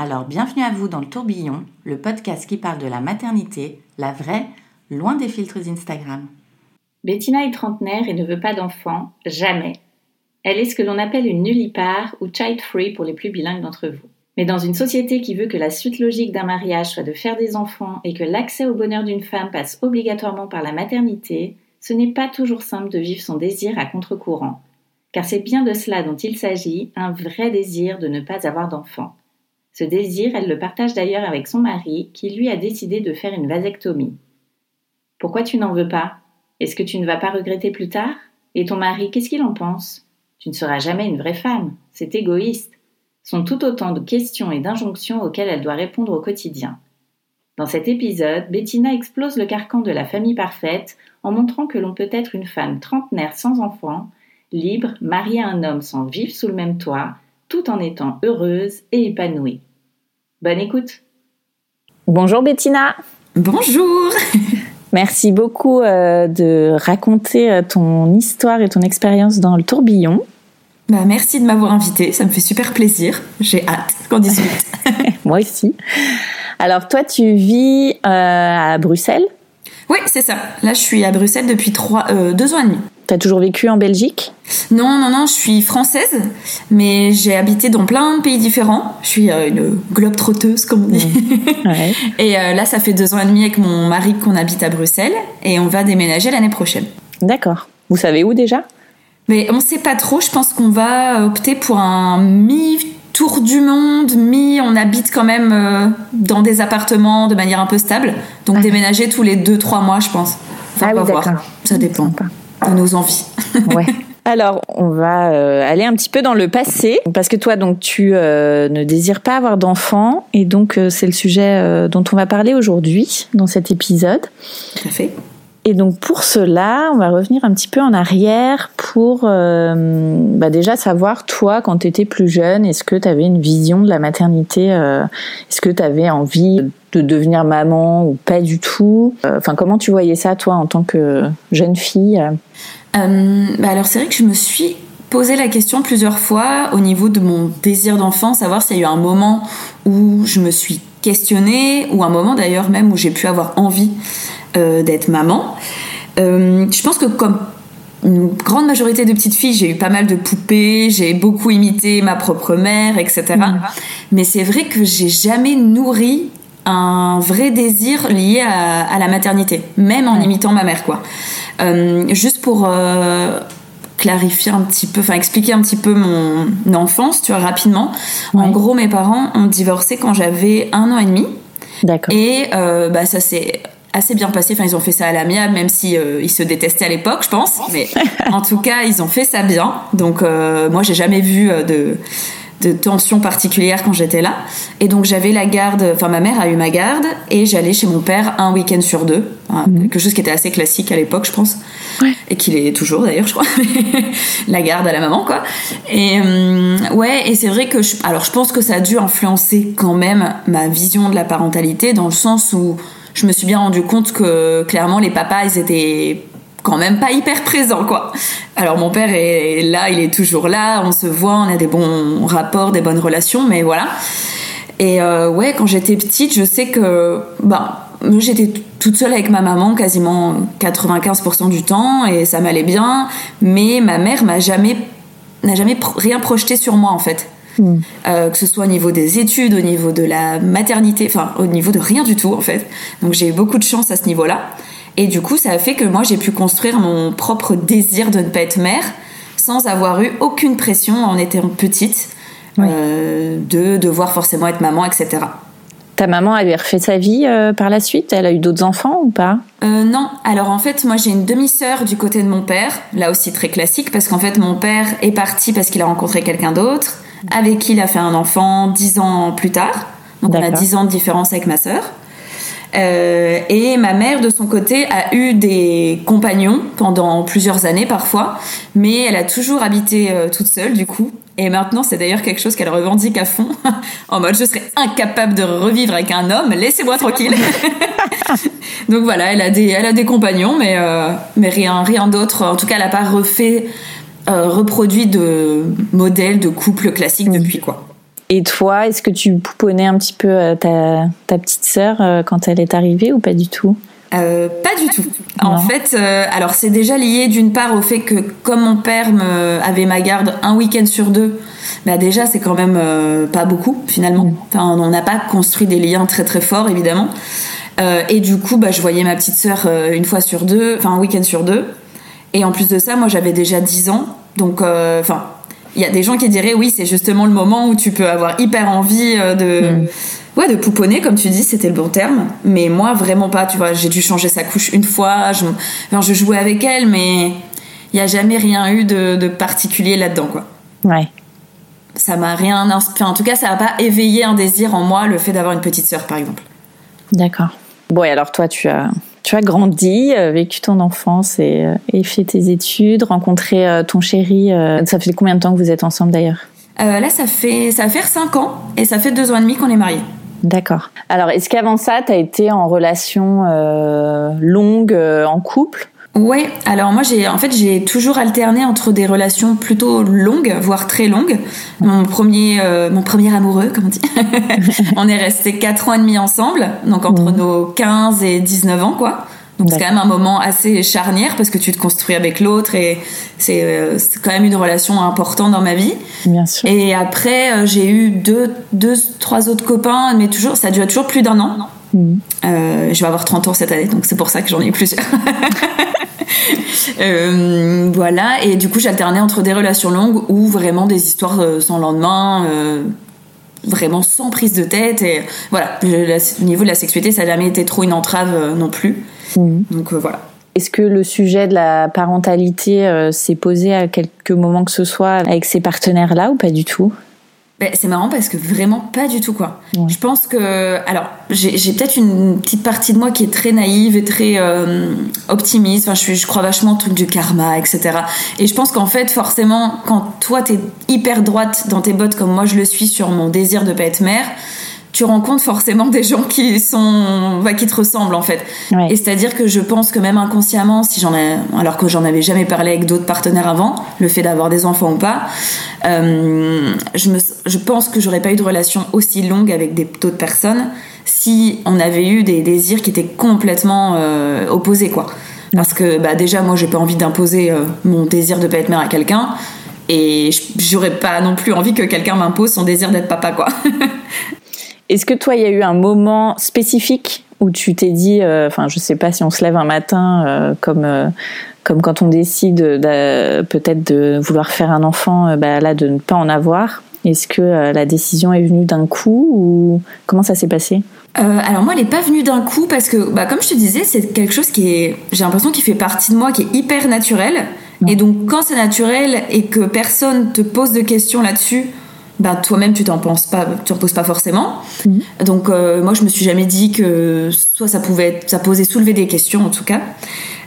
Alors bienvenue à vous dans le tourbillon, le podcast qui parle de la maternité, la vraie, loin des filtres Instagram. Bettina est trentenaire et ne veut pas d'enfant, jamais. Elle est ce que l'on appelle une nullipare ou child-free pour les plus bilingues d'entre vous. Mais dans une société qui veut que la suite logique d'un mariage soit de faire des enfants et que l'accès au bonheur d'une femme passe obligatoirement par la maternité, ce n'est pas toujours simple de vivre son désir à contre-courant. Car c'est bien de cela dont il s'agit, un vrai désir de ne pas avoir d'enfant. Ce désir, elle le partage d'ailleurs avec son mari, qui lui a décidé de faire une vasectomie. Pourquoi tu n'en veux pas? Est-ce que tu ne vas pas regretter plus tard? Et ton mari, qu'est-ce qu'il en pense? Tu ne seras jamais une vraie femme, c'est égoïste. Sont tout autant de questions et d'injonctions auxquelles elle doit répondre au quotidien. Dans cet épisode, Bettina explose le carcan de la famille parfaite en montrant que l'on peut être une femme trentenaire sans enfant, libre, mariée à un homme sans vivre sous le même toit, tout en étant heureuse et épanouie. Bonne écoute. Bonjour Bettina. Bonjour. Merci beaucoup euh, de raconter euh, ton histoire et ton expérience dans le tourbillon. Bah, merci de m'avoir invité, ça me fait super plaisir. J'ai hâte qu'on discute. Moi aussi. Alors toi, tu vis euh, à Bruxelles? Oui, c'est ça. Là, je suis à Bruxelles depuis trois, deux ans et demi. T'as toujours vécu en Belgique? Non, non, non, je suis française, mais j'ai habité dans plein de pays différents. Je suis euh, une globe trotteuse, comme on dit. Mmh. et euh, là, ça fait deux ans et demi avec mon mari qu'on habite à Bruxelles, et on va déménager l'année prochaine. D'accord. Vous savez où déjà? Mais on sait pas trop. Je pense qu'on va opter pour un mi tour du monde, mi on habite quand même euh, dans des appartements de manière un peu stable. Donc ah. déménager tous les deux trois mois, je pense. Enfin, ah voir. Ça dépend de nos envies. ouais. Alors, on va euh, aller un petit peu dans le passé, parce que toi, donc, tu euh, ne désires pas avoir d'enfants, et donc euh, c'est le sujet dont on va parler aujourd'hui dans cet épisode. Tout à fait. Et donc pour cela, on va revenir un petit peu en arrière pour bah déjà savoir, toi, quand tu étais plus jeune, est-ce que tu avais une vision de la maternité Est-ce que tu avais envie de devenir maman ou pas du tout? Enfin, comment tu voyais ça, toi, en tant que jeune fille? Euh, bah alors c'est vrai que je me suis posé la question plusieurs fois au niveau de mon désir d'enfant, savoir s'il y a eu un moment où je me suis questionnée, ou un moment d'ailleurs même où j'ai pu avoir envie euh, d'être maman. Euh, je pense que comme une grande majorité de petites filles, j'ai eu pas mal de poupées, j'ai beaucoup imité ma propre mère, etc. Mais c'est vrai que j'ai jamais nourri un vrai désir lié à, la maternité, même en imitant ma mère, quoi. Euh, juste pour euh, clarifier un petit peu, enfin expliquer un petit peu mon enfance, tu vois, rapidement. En gros, mes parents ont divorcé quand j'avais un an et demi. D'accord. Et euh, bah, ça s'est assez bien passé. Enfin, ils ont fait ça à l'amiable, même si ils se détestaient à l'époque, je pense. Mais en tout cas, ils ont fait ça bien. Donc, moi, j'ai jamais vu de de tension particulière quand j'étais là. Et donc j'avais la garde, enfin ma mère a eu ma garde et j'allais chez mon père un week-end sur deux. Mhm. Quelque chose qui était assez classique à l'époque, je pense. Et qu'il est toujours d'ailleurs, je crois. la garde à la maman, quoi. Et euh, ouais, et c'est vrai que je, alors je pense que ça a dû influencer quand même ma vision de la parentalité dans le sens où je me suis bien rendu compte que clairement les papas ils étaient quand même pas hyper présent quoi. Alors mon père est là, il est toujours là, on se voit, on a des bons rapports, des bonnes relations, mais voilà. Et euh, ouais, quand j'étais petite, je sais que bah j'étais toute seule avec ma maman quasiment 95% du temps et ça m'allait bien, mais ma mère m'a jamais n'a jamais rien projeté sur moi en fait. Euh, que ce soit au niveau des études, au niveau de la maternité, enfin au niveau de rien du tout en fait. Donc j'ai eu beaucoup de chance à ce niveau-là. Et du coup, ça a fait que moi j'ai pu construire mon propre désir de ne pas être mère sans avoir eu aucune pression en étant petite euh, de devoir forcément être maman, etc. Ta maman avait refait sa vie euh, par la suite? Elle a eu d'autres enfants ou pas? Euh, Non. Alors en fait, moi j'ai une demi-sœur du côté de mon père, là aussi très classique, parce qu'en fait mon père est parti parce qu'il a rencontré quelqu'un d'autre, avec qui il a fait un enfant dix ans plus tard. Donc on a dix ans de différence avec ma sœur. Euh, et ma mère, de son côté, a eu des compagnons pendant plusieurs années parfois, mais elle a toujours habité euh, toute seule du coup. Et maintenant, c'est d'ailleurs quelque chose qu'elle revendique à fond, en mode je serais incapable de revivre avec un homme, laissez-moi tranquille. Donc voilà, elle a des, elle a des compagnons, mais euh, mais rien, rien d'autre. En tout cas, elle n'a pas refait, reproduit de modèle de couple classique depuis quoi. Et toi, est-ce que tu pouponnais un petit peu euh, ta, ta petite sœur euh, quand elle est arrivée ou pas du tout? Euh, pas du tout. En fait, euh, alors c'est déjà lié d'une part au fait que comme mon père me, avait ma garde un week-end sur deux, bah déjà c'est quand même euh, pas beaucoup finalement. Mm. Enfin, on n'a pas construit des liens très très forts évidemment. et du coup, bah, je voyais ma petite sœur une fois sur deux, enfin un week-end sur deux. Et en plus de ça, moi j'avais déjà 10 ans, donc enfin il y a des gens qui diraient oui, c'est justement le moment où tu peux avoir hyper envie euh, de mm. ouais, de pouponner comme tu dis, c'était le bon terme, mais moi vraiment pas, tu vois, j'ai dû changer sa couche une fois, je je jouais avec elle mais il y a jamais rien eu de, particulier là-dedans quoi. Ouais. Ça m'a rien inspiré. En tout cas, ça n'a pas éveillé un désir en moi le fait d'avoir une petite sœur par exemple. D'accord. Bon, et alors toi, tu as tu as grandi, euh, vécu ton enfance et, euh, et fait tes études, rencontré euh, ton chéri. ça fait combien de temps que vous êtes ensemble d'ailleurs? Là, ça fait ça va faire 5 ans et ça fait 2 ans et demi qu'on est mariés. D'accord. Alors, est-ce qu'avant ça, tu as été en relation longue, en couple? Ouais, alors moi j'ai en fait j'ai toujours alterné entre des relations plutôt longues, voire très longues. Mon premier euh, mon premier amoureux, comme on dit. on est resté 4 ans et demi ensemble, donc entre nos 15 et 19 ans quoi. Donc c'est quand même un moment assez charnière parce que tu te construis avec l'autre et c'est euh, quand même une relation importante dans ma vie. Bien sûr. Et après euh, j'ai eu deux deux trois autres copains mais toujours ça a duré toujours plus d'un an. Mhm. je vais avoir 30 ans cette année donc c'est pour ça que j'en ai eu plusieurs. Euh, voilà, et du coup j'alternais entre des relations longues ou vraiment des histoires euh, sans lendemain, euh, vraiment sans prise de tête. Et voilà, au niveau de la sexualité, ça n'a jamais été trop une entrave non plus. Mhm. Donc voilà. Est-ce que le sujet de la parentalité s'est posé à quelques moments que ce soit avec ces partenaires-là ou pas du tout? Ben, c'est marrant parce que vraiment pas du tout quoi. Je pense que alors j'ai peut-être une petite partie de moi qui est très naïve et très euh, optimiste. Enfin, je, je crois vachement au truc du karma, etc. Et je pense qu'en fait forcément quand toi t'es hyper droite dans tes bottes comme moi je le suis sur mon désir de pas être mère, tu rencontres forcément des gens qui sont bah, qui te ressemblent en fait. Et c'est-à-dire que je pense que même inconsciemment, si j'en ai, alors que j'en avais jamais parlé avec d'autres partenaires avant, le fait d'avoir des enfants ou pas, euh, je me, je pense que j'aurais pas eu de relation aussi longue avec des d'autres personnes si on avait eu des désirs qui étaient complètement euh, opposés quoi. Parce que bah déjà moi j'ai pas envie d'imposer euh, mon désir de pas être mère à quelqu'un et j'aurais pas non plus envie que quelqu'un m'impose son désir d'être papa quoi. Est-ce que toi, il y a eu un moment spécifique où tu t'es dit, euh, enfin, je sais pas si on se lève un matin euh, comme euh, comme quand on décide peut-être de vouloir faire un enfant, bah, là de ne pas en avoir. Est-ce que la décision est venue d'un coup ou comment ça s'est passé? Alors moi, elle n'est pas venue d'un coup parce que, bah, comme je te disais, c'est quelque chose qui est, j'ai l'impression qu'il fait partie de moi, qui est hyper naturel. Et donc, quand c'est naturel et que personne te pose de questions là-dessus, ben toi-même tu t'en penses pas, tu en poses pas forcément. Mhm. Donc euh, moi je me suis jamais dit que soit ça pouvait, être, ça posait soulever des questions en tout cas.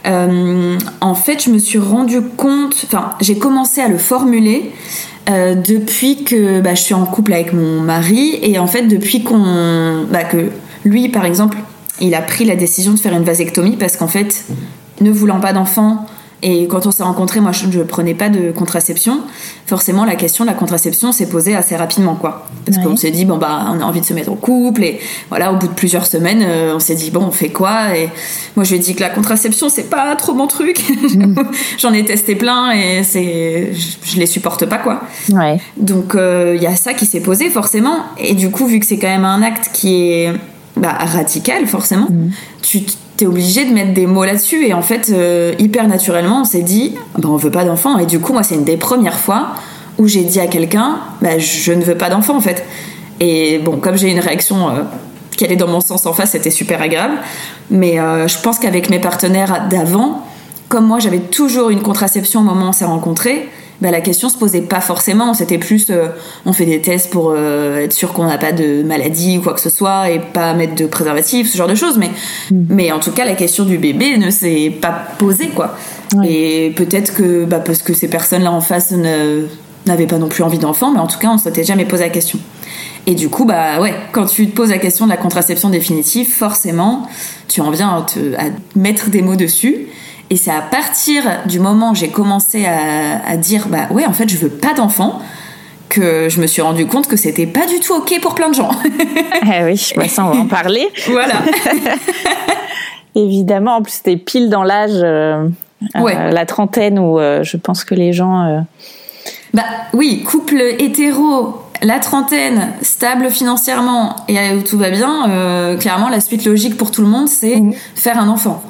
Euh, en fait, je me suis rendu compte, enfin j'ai commencé à le formuler euh, depuis que bah, je suis en couple avec mon mari et en fait depuis qu'on, bah, que lui par exemple, il a pris la décision de faire une vasectomie parce qu'en fait, ne voulant pas d'enfant, Et quand on s'est rencontrés, moi, je ne prenais pas de contraception. Forcément, la question de la contraception s'est posée assez rapidement, quoi. Parce qu'on s'est dit, bon, bah, on a envie de se mettre en couple. Et voilà, au bout de plusieurs semaines, euh, on s'est dit, bon, on fait quoi? Et moi, je lui ai dit que la contraception, c'est pas trop mon truc. Mm. J'en ai testé plein et c'est, je, les supporte pas, quoi. Ouais. Donc, euh, il y a ça qui s'est posé, forcément. Et du coup, vu que c'est quand même un acte qui est bah, radical, forcément, mm. tu obligé de mettre des mots là-dessus. Et en fait, euh, hyper naturellement, on s'est dit, bah, on veut pas d'enfant. Et du coup, moi, c'est une des premières fois où j'ai dit à quelqu'un, bah, je ne veux pas d'enfant, en fait. Et bon, comme j'ai une réaction euh, qui allait dans mon sens en face, c'était super agréable. Mais euh, je pense qu'avec mes partenaires d'avant, comme moi, j'avais toujours une contraception au moment où on s'est rencontrés, bah, la question se posait pas forcément. C'était plus, euh, on fait des tests pour euh, être sûr qu'on n'a pas de maladie ou quoi que ce soit et pas mettre de préservatif, ce genre de choses. Mais, mm. mais en tout cas, la question du bébé ne s'est pas posée, quoi. Et peut-être que, bah, parce que ces personnes-là en face n'avaient pas non plus envie d'enfant, mais en tout cas, on s'était jamais posé la question. Et du coup, bah ouais, quand tu te poses la question de la contraception définitive, forcément, tu en viens à, te, à mettre des mots dessus. Et c'est à partir du moment où j'ai commencé à, dire, bah ouais, en fait, je veux pas d'enfant, que je me suis rendu compte que c'était pas du tout ok pour plein de gens. eh oui, je ça, on va en parler. voilà. Évidemment, en plus, c'était pile dans l'âge, euh, euh, la trentaine, où euh, je pense que les gens. Bah oui, couple hétéro, la trentaine, stable financièrement et où tout va bien, clairement, la suite logique pour tout le monde, c'est mm. faire un enfant.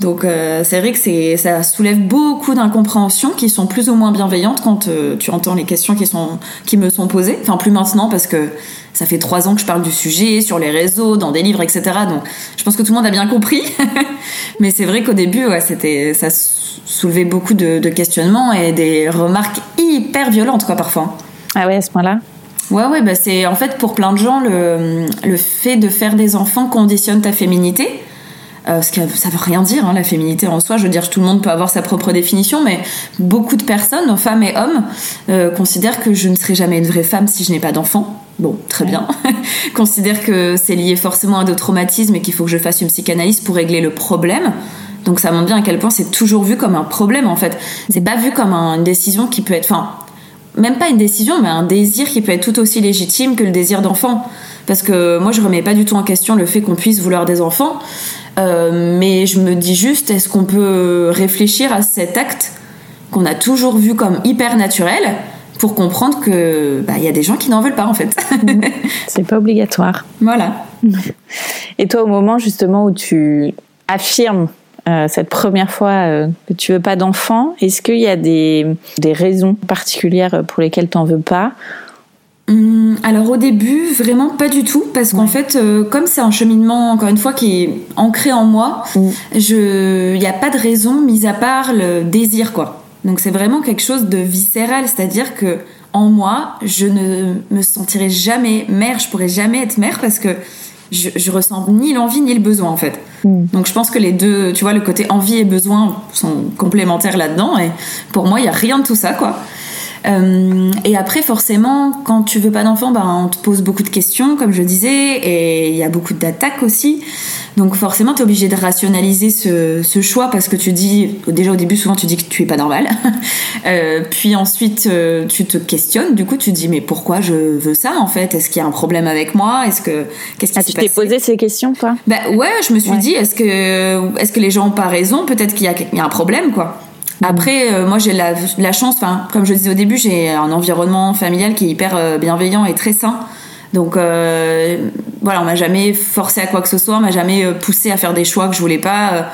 Donc euh, c'est vrai que c'est ça soulève beaucoup d'incompréhensions qui sont plus ou moins bienveillantes quand euh, tu entends les questions qui sont qui me sont posées. Enfin plus maintenant parce que ça fait trois ans que je parle du sujet sur les réseaux, dans des livres, etc. Donc je pense que tout le monde a bien compris. Mais c'est vrai qu'au début, ouais, c'était ça soulevait beaucoup de, de, questionnements et des remarques hyper violentes quoi parfois. Ah ouais à ce point-là? Ouais, ouais, bah c'est en fait pour plein de gens le, le fait de faire des enfants conditionne ta féminité. Euh, ce que ça veut rien dire, hein, la féminité en soi. Je veux dire, tout le monde peut avoir sa propre définition, mais beaucoup de personnes, femmes et hommes, euh, considèrent que je ne serai jamais une vraie femme si je n'ai pas d'enfant. Bon, très bien. considèrent que c'est lié forcément à d'autres traumatismes et qu'il faut que je fasse une psychanalyse pour régler le problème. Donc ça montre bien à quel point c'est toujours vu comme un problème en fait. C'est pas vu comme une décision qui peut être, enfin, même pas une décision, mais un désir qui peut être tout aussi légitime que le désir d'enfant. Parce que moi, je remets pas du tout en question le fait qu'on puisse vouloir des enfants. Euh, mais je me dis juste, est-ce qu'on peut réfléchir à cet acte qu'on a toujours vu comme hyper naturel pour comprendre que bah, il y a des gens qui n'en veulent pas en fait. C'est pas obligatoire. Voilà. Et toi, au moment justement où tu affirmes euh, cette première fois euh, que tu veux pas d'enfant, est-ce qu'il y a des, des raisons particulières pour lesquelles tu n'en veux pas alors au début, vraiment pas du tout, parce qu'en fait, euh, comme c'est un cheminement, encore une fois, qui est ancré en moi, je, il n'y a pas de raison, mis à part le désir, quoi. Donc c'est vraiment quelque chose de viscéral, c'est-à-dire que en moi, je ne me sentirai jamais mère, je pourrais jamais être mère parce que je, je ressens ni l'envie ni le besoin en fait. Mm. Donc je pense que les deux, tu vois, le côté envie et besoin sont complémentaires là-dedans et pour moi, il y a rien de tout ça, quoi. Euh, et après, forcément, quand tu veux pas d'enfant, bah, on te pose beaucoup de questions, comme je disais, et il y a beaucoup d'attaques aussi. Donc forcément, tu es obligé de rationaliser ce, ce, choix parce que tu dis, déjà au début, souvent tu dis que tu es pas normal. euh, puis ensuite, euh, tu te questionnes. Du coup, tu dis, mais pourquoi je veux ça en fait? Est-ce qu'il y a un problème avec moi? Est-ce que qu'est-ce qui ah, Tu t'es posé ces questions, quoi? Bah ouais, je me suis dit, est-ce que est-ce que les gens ont pas raison? Peut-être qu'il y, y a un problème, quoi. Après, euh, moi j'ai la, la chance, comme je disais au début, j'ai un environnement familial qui est hyper euh, bienveillant et très sain. Donc euh, voilà, on m'a jamais forcé à quoi que ce soit, on m'a jamais poussé à faire des choix que je voulais pas.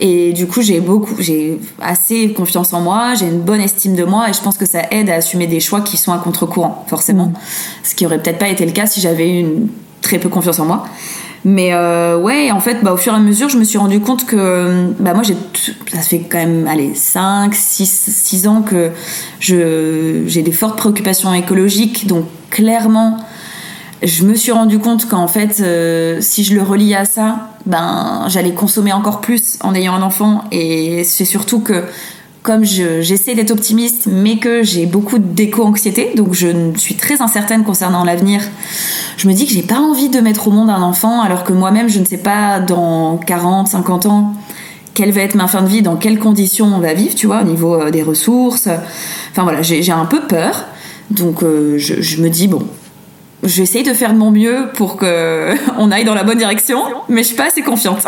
et du coup, j'ai beaucoup, j'ai assez confiance en moi, j'ai une bonne estime de moi et je pense que ça aide à assumer des choix qui sont à contre-courant, forcément. Mm. Ce qui aurait peut-être pas été le cas si j'avais eu une très peu confiance en moi. Mais euh, ouais, en fait, bah, au fur et à mesure, je me suis rendu compte que bah, moi, ça fait quand même allez, 5, 6, 6 ans que j'ai des fortes préoccupations écologiques. Donc, clairement, je me suis rendu compte qu'en fait, euh, si je le relie à ça, ben, j'allais consommer encore plus en ayant un enfant. Et c'est surtout que comme j'essaie d'être optimiste, mais que j'ai beaucoup d'éco-anxiété, donc je suis très incertaine concernant l'avenir, je me dis que j'ai pas envie de mettre au monde un enfant, alors que moi-même, je ne sais pas dans 40, 50 ans quelle va être ma fin de vie, dans quelles conditions on va vivre, tu vois, au niveau des ressources. Enfin voilà, j'ai un peu peur. Donc je, je, me dis bon, j'essaye de faire de mon mieux pour que on aille dans la bonne direction, mais je suis pas assez confiante.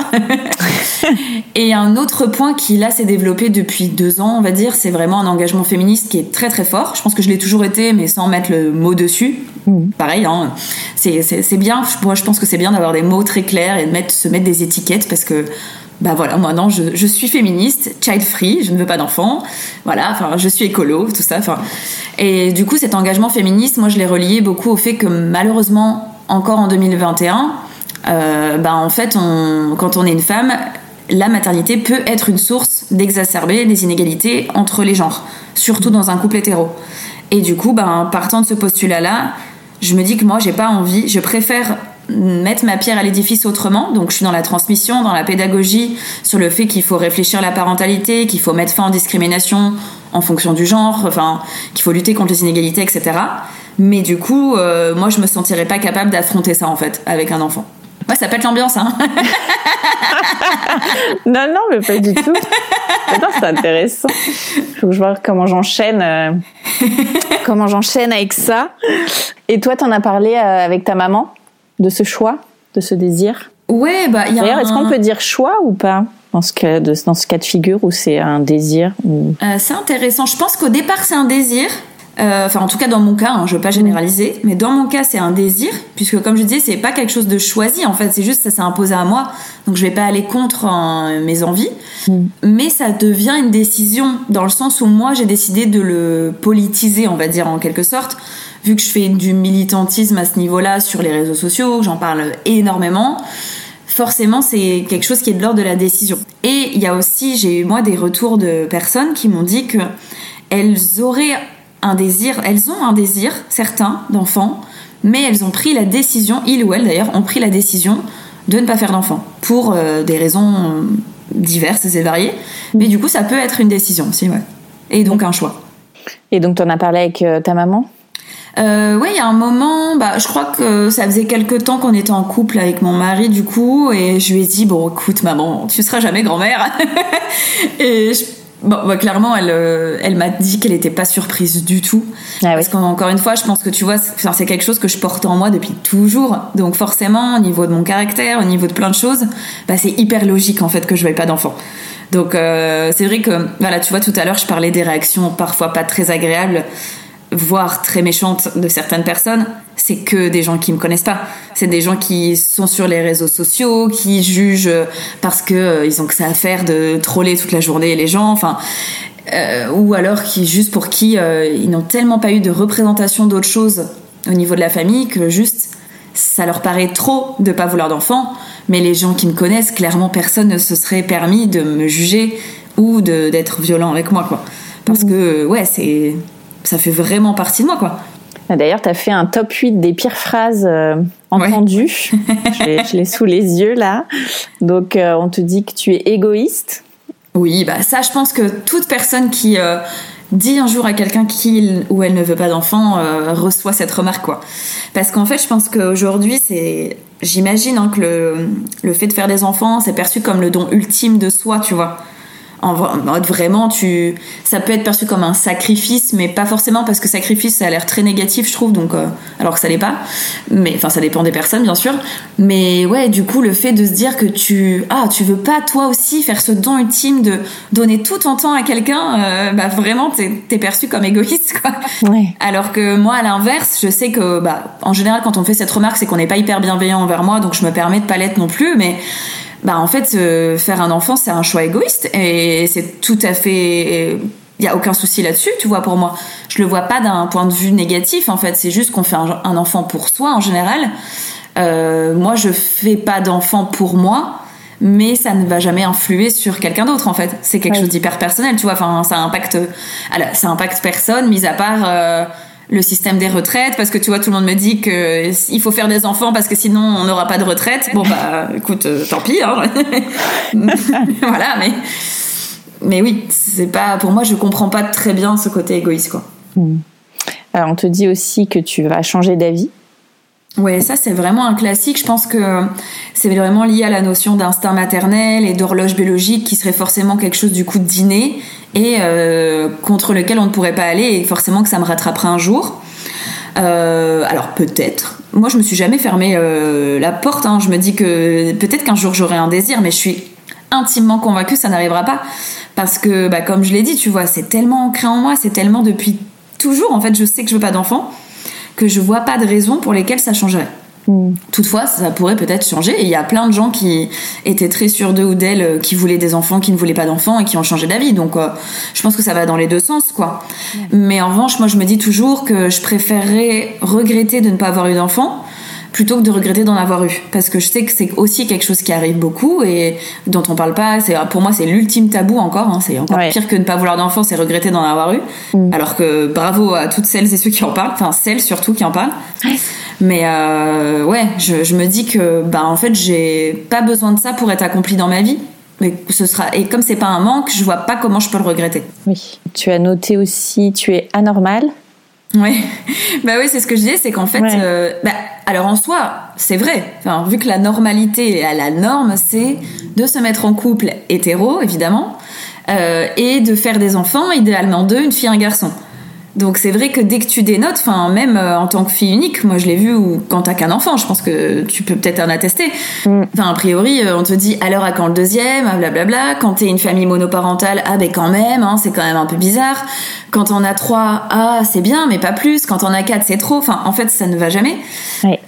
et un autre point qui là s'est développé depuis deux ans, on va dire, c'est vraiment un engagement féministe qui est très très fort. Je pense que je l'ai toujours été, mais sans mettre le mot dessus. Mm. Pareil, hein, c'est bien. Moi, je pense que c'est bien d'avoir des mots très clairs et de mettre, se mettre des étiquettes parce que bah voilà, moi non, je, je, suis féministe, child free, je ne veux pas d'enfants, voilà, enfin, je suis écolo, tout ça, enfin. Et du coup, cet engagement féministe, moi, je l'ai relié beaucoup au fait que malheureusement, encore en 2021, euh, bah en fait, quand on est une femme, la maternité peut être une source d'exacerber des inégalités entre les genres, surtout dans un couple hétéro. Et du coup, ben, partant de ce postulat-là, je me dis que moi, j'ai pas envie, je préfère mettre ma pierre à l'édifice autrement. Donc je suis dans la transmission, dans la pédagogie, sur le fait qu'il faut réfléchir à la parentalité, qu'il faut mettre fin aux discriminations en fonction du genre, enfin qu'il faut lutter contre les inégalités, etc. Mais du coup, euh, moi je me sentirais pas capable d'affronter ça en fait avec un enfant. Ça pète l'ambiance, hein. non, non, mais pas du tout. Attends, c'est intéressant. Faut que je vois comment j'enchaîne, euh, comment j'enchaîne avec ça. Et toi, t'en as parlé euh, avec ta maman? De ce choix, de ce désir Ouais, bah il y a. D'ailleurs, est-ce qu'on peut dire choix ou pas dans ce cas de, dans ce cas de figure où c'est un désir ou... Euh, c'est intéressant. Je pense qu'au départ c'est un désir. Euh, enfin, en tout cas dans mon cas, hein, je veux pas généraliser, mais dans mon cas c'est un désir, puisque comme je disais, c'est pas quelque chose de choisi en fait, c'est juste ça s'est imposé à moi, donc je vais pas aller contre hein, mes envies, mm. mais ça devient une décision dans le sens où moi j'ai décidé de le politiser, on va dire en quelque sorte vu que je fais du militantisme à ce niveau-là sur les réseaux sociaux, j'en parle énormément, forcément c'est quelque chose qui est de l'ordre de la décision. Et il y a aussi, j'ai eu moi des retours de personnes qui m'ont dit que elles auraient un désir, elles ont un désir, certains, d'enfants, mais elles ont pris la décision, ils ou elles d'ailleurs, ont pris la décision de ne pas faire d'enfants pour euh, des raisons euh, diverses et variées. Mais du coup, ça peut être une décision aussi. Et donc un choix. Et donc, tu en as parlé avec euh, ta maman? Euh, ouais, il y a un moment, bah, je crois que ça faisait quelques temps qu'on était en couple avec mon mari, du coup, et je lui ai dit, bon, écoute, maman, tu seras jamais grand-mère. et bon, bah, clairement, elle, euh, elle m'a dit qu'elle n'était pas surprise du tout. Ah Parce qu'encore une fois, je pense que tu vois, c'est quelque chose que je porte en moi depuis toujours. Donc forcément, au niveau de mon caractère, au niveau de plein de choses, bah, c'est hyper logique en fait que je veuille pas d'enfant. Donc euh, c'est vrai que, voilà, tu vois, tout à l'heure, je parlais des réactions parfois pas très agréables voire très méchante de certaines personnes, c'est que des gens qui me connaissent pas. C'est des gens qui sont sur les réseaux sociaux, qui jugent parce que euh, ils ont que ça à faire de troller toute la journée les gens, enfin, euh, ou alors qui juste pour qui euh, ils n'ont tellement pas eu de représentation d'autre chose au niveau de la famille que juste ça leur paraît trop de pas vouloir d'enfants. Mais les gens qui me connaissent, clairement, personne ne se serait permis de me juger ou d'être violent avec moi, quoi. Parce mmh. que ouais, c'est ça fait vraiment partie de moi, quoi. D'ailleurs, tu as fait un top 8 des pires phrases euh, entendues. je l'ai sous les yeux là. Donc, euh, on te dit que tu es égoïste. Oui, bah ça, je pense que toute personne qui euh, dit un jour à quelqu'un qu'il ou elle ne veut pas d'enfant reçoit cette remarque, quoi. Parce qu'en fait, je pense qu'aujourd'hui, c'est, j'imagine hein, que le, le fait de faire des enfants, c'est perçu comme le don ultime de soi, tu vois en vraiment tu ça peut être perçu comme un sacrifice mais pas forcément parce que sacrifice ça a l'air très négatif je trouve donc euh, alors que ça l'est pas. Mais enfin ça dépend des personnes bien sûr. Mais ouais du coup le fait de se dire que tu ah tu veux pas toi aussi faire ce don ultime de donner tout ton temps à quelqu'un euh, bah vraiment t'es es perçu comme égoïste quoi. Ouais. alors que moi à l'inverse je sais que bah en général quand on fait cette remarque c'est qu'on n'est pas hyper bienveillant envers moi donc je me permets de pas l'être non plus mais bah en fait euh, faire un enfant c'est un choix égoïste et c'est tout à fait il y a aucun souci là-dessus tu vois pour moi. Je le vois pas d'un point de vue négatif en fait. C'est juste qu'on fait un, enfant pour soi en général. Euh, moi je fais pas d'enfant pour moi mais ça ne va jamais influer sur quelqu'un d'autre en fait. C'est quelque chose d'hyper personnel tu vois. Enfin ça impacte ça impacte personne mis à part euh, le système des retraites parce que tu vois tout le monde me dit que il faut faire des enfants parce que sinon on n'aura pas de retraite bon bah écoute euh, tant pis hein. voilà mais mais oui c'est pas pour moi je comprends pas très bien ce côté égoïste quoi hmm. alors on te dit aussi que tu vas changer d'avis Ouais, ça c'est vraiment un classique. Je pense que c'est vraiment lié à la notion d'instinct maternel et d'horloge biologique qui serait forcément quelque chose du coup d'inné et euh, contre lequel on ne pourrait pas aller et forcément que ça me rattraperait un jour. Euh, alors peut-être. Moi, je me suis jamais fermé euh, la porte. Hein. Je me dis que peut-être qu'un jour j'aurai un désir, mais je suis intimement convaincue que ça n'arrivera pas parce que, bah, comme je l'ai dit, tu vois, c'est tellement ancré en moi, c'est tellement depuis toujours. En fait, je sais que je veux pas d'enfant que je vois pas de raison pour lesquelles ça changerait. Hmm. Toutefois, ça pourrait peut-être changer. Et il y a plein de gens qui étaient très sûrs d'eux ou d'elles, euh, qui voulaient des enfants, qui ne voulaient pas d'enfants et qui ont changé d'avis. Donc, euh, je pense que ça va dans les deux sens, quoi. Mais en revanche, moi, je me dis toujours que je préférerais regretter de ne pas avoir eu d'enfants plutôt que de regretter d'en avoir eu. Parce que je sais que c'est aussi quelque chose qui arrive beaucoup et dont on parle pas. C'est pour moi c'est l'ultime tabou encore hein. c'est encore pire que ne pas vouloir d'enfant c'est regretter d'en avoir eu. Mm. alors que bravo à toutes celles et ceux qui en parlent. Enfin celles surtout qui en parlent. Mais euh, ouais je, je, me dis que bah en fait j'ai pas besoin de ça pour être accompli dans ma vie. Mais ce sera et comme c'est pas un manque je vois pas comment je peux le regretter. Oui. Tu as noté aussi tu es anormal oui, bah oui, c'est ce que je disais, c'est qu'en fait, euh, bah, alors en soi, c'est vrai. Enfin, vu que la normalité, la norme, c'est de se mettre en couple hétéro, évidemment, euh, et de faire des enfants, idéalement deux, une fille, un garçon. Donc c'est vrai que dès que tu dénotes, enfin même euh, en tant que fille unique, moi je l'ai vu ou quand t'as qu'un enfant, je pense que tu peux peut-être en attester. Mm. Enfin a priori, euh, on te dit alors à quand le deuxième, blablabla. Quand t'es une famille monoparentale, ah ben quand même, hein, c'est quand même un peu bizarre. Quand on a trois, ah c'est bien, mais pas plus. Quand on a quatre, c'est trop. Enfin en fait ça ne va jamais.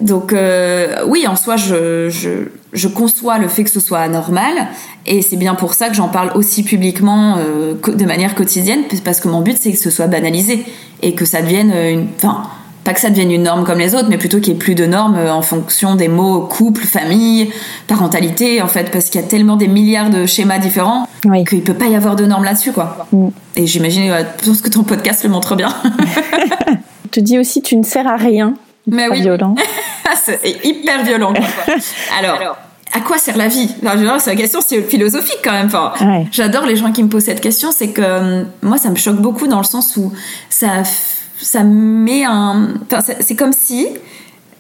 Donc euh, oui, en soi je, je je conçois le fait que ce soit anormal et c'est bien pour ça que j'en parle aussi publiquement euh, de manière quotidienne parce que mon but c'est que ce soit banalisé et que ça devienne une enfin pas que ça devienne une norme comme les autres mais plutôt qu'il n'y ait plus de normes euh, en fonction des mots couple, famille, parentalité en fait parce qu'il y a tellement des milliards de schémas différents oui. qu'il peut pas y avoir de normes là-dessus quoi. Mm. Et j'imagine je pense que ton podcast le montre bien. Je te dis aussi tu ne sers à rien. Mais oui. violent. c'est hyper violent. Quoi. Alors, à quoi sert la vie? C'est la question c'est philosophique quand même. Enfin, J'adore les gens qui me posent cette question. C'est que euh, moi, ça me choque beaucoup dans le sens où ça, ça met un. Enfin, c'est comme si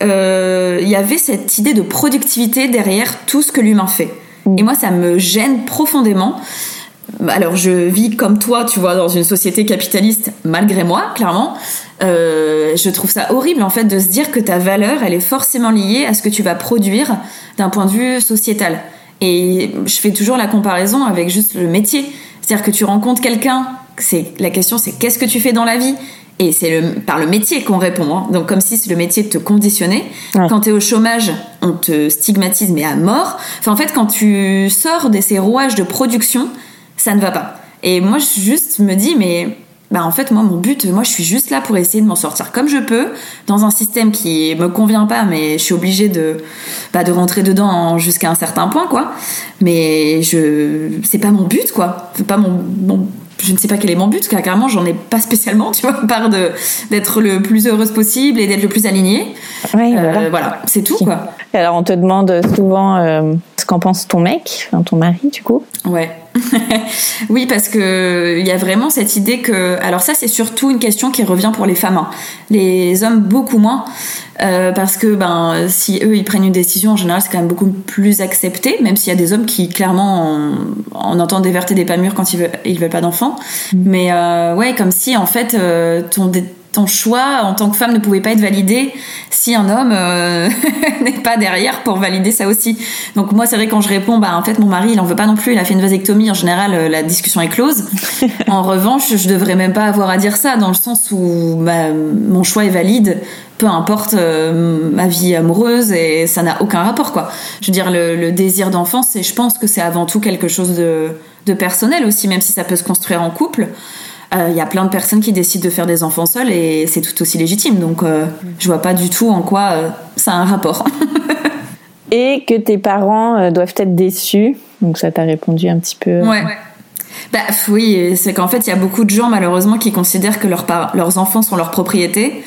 euh, il y avait cette idée de productivité derrière tout ce que l'humain fait. Mm. Et moi, ça me gêne profondément. Alors, je vis comme toi, tu vois, dans une société capitaliste, malgré moi, clairement. Euh, je trouve ça horrible en fait de se dire que ta valeur elle est forcément liée à ce que tu vas produire d'un point de vue sociétal. Et je fais toujours la comparaison avec juste le métier. C'est-à-dire que tu rencontres quelqu'un, c'est la question c'est qu'est-ce que tu fais dans la vie? Et c'est le, par le métier qu'on répond. Hein. Donc comme si le métier te conditionnait. Quand tu es au chômage, on te stigmatise mais à mort. Enfin en fait quand tu sors de ces rouages de production, ça ne va pas. Et moi je juste me dis mais bah en fait moi mon but moi je suis juste là pour essayer de m'en sortir comme je peux dans un système qui me convient pas mais je suis obligée de bah, de rentrer dedans jusqu'à un certain point quoi mais je c'est pas mon but quoi c'est pas mon, je ne sais pas quel est mon but, car carrément j'en ai pas spécialement, tu vois, à part de d'être le plus heureuse possible et d'être le plus alignée. Oui, euh, voilà, c'est tout quoi. Alors on te demande souvent euh, ce qu'en pense ton mec, enfin, ton mari du coup. Ouais. oui, parce que il y a vraiment cette idée que, alors ça c'est surtout une question qui revient pour les femmes, hein. les hommes beaucoup moins, euh, parce que ben si eux ils prennent une décision en général c'est quand même beaucoup plus accepté, même s'il y a des hommes qui clairement en, entendent des vertes et des pas mûres quand ils veulent ils veulent pas d'enfants, mmh. mais euh, ouais comme si en fait euh, ton ton choix en tant que femme ne pouvait pas être validé si un homme euh, n'est pas derrière pour valider ça aussi. Donc moi c'est vrai quand je réponds bah en fait mon mari il en veut pas non plus, il a fait une vasectomie en général euh, la discussion est close. en revanche, je devrais même pas avoir à dire ça dans le sens où bah, mon choix est valide peu importe euh, ma vie amoureuse et ça n'a aucun rapport quoi. Je veux dire le, le désir d'enfance et je pense que c'est avant tout quelque chose de, de personnel aussi même si ça peut se construire en couple il euh, y a plein de personnes qui décident de faire des enfants seuls et c'est tout aussi légitime. Donc, euh, je vois pas du tout en quoi euh, ça a un rapport. et que tes parents doivent être déçus. Donc, ça t'a répondu un petit peu. Ouais. Bah, oui, c'est qu'en fait, il y a beaucoup de gens malheureusement qui considèrent que leurs, leurs enfants sont leur propriété.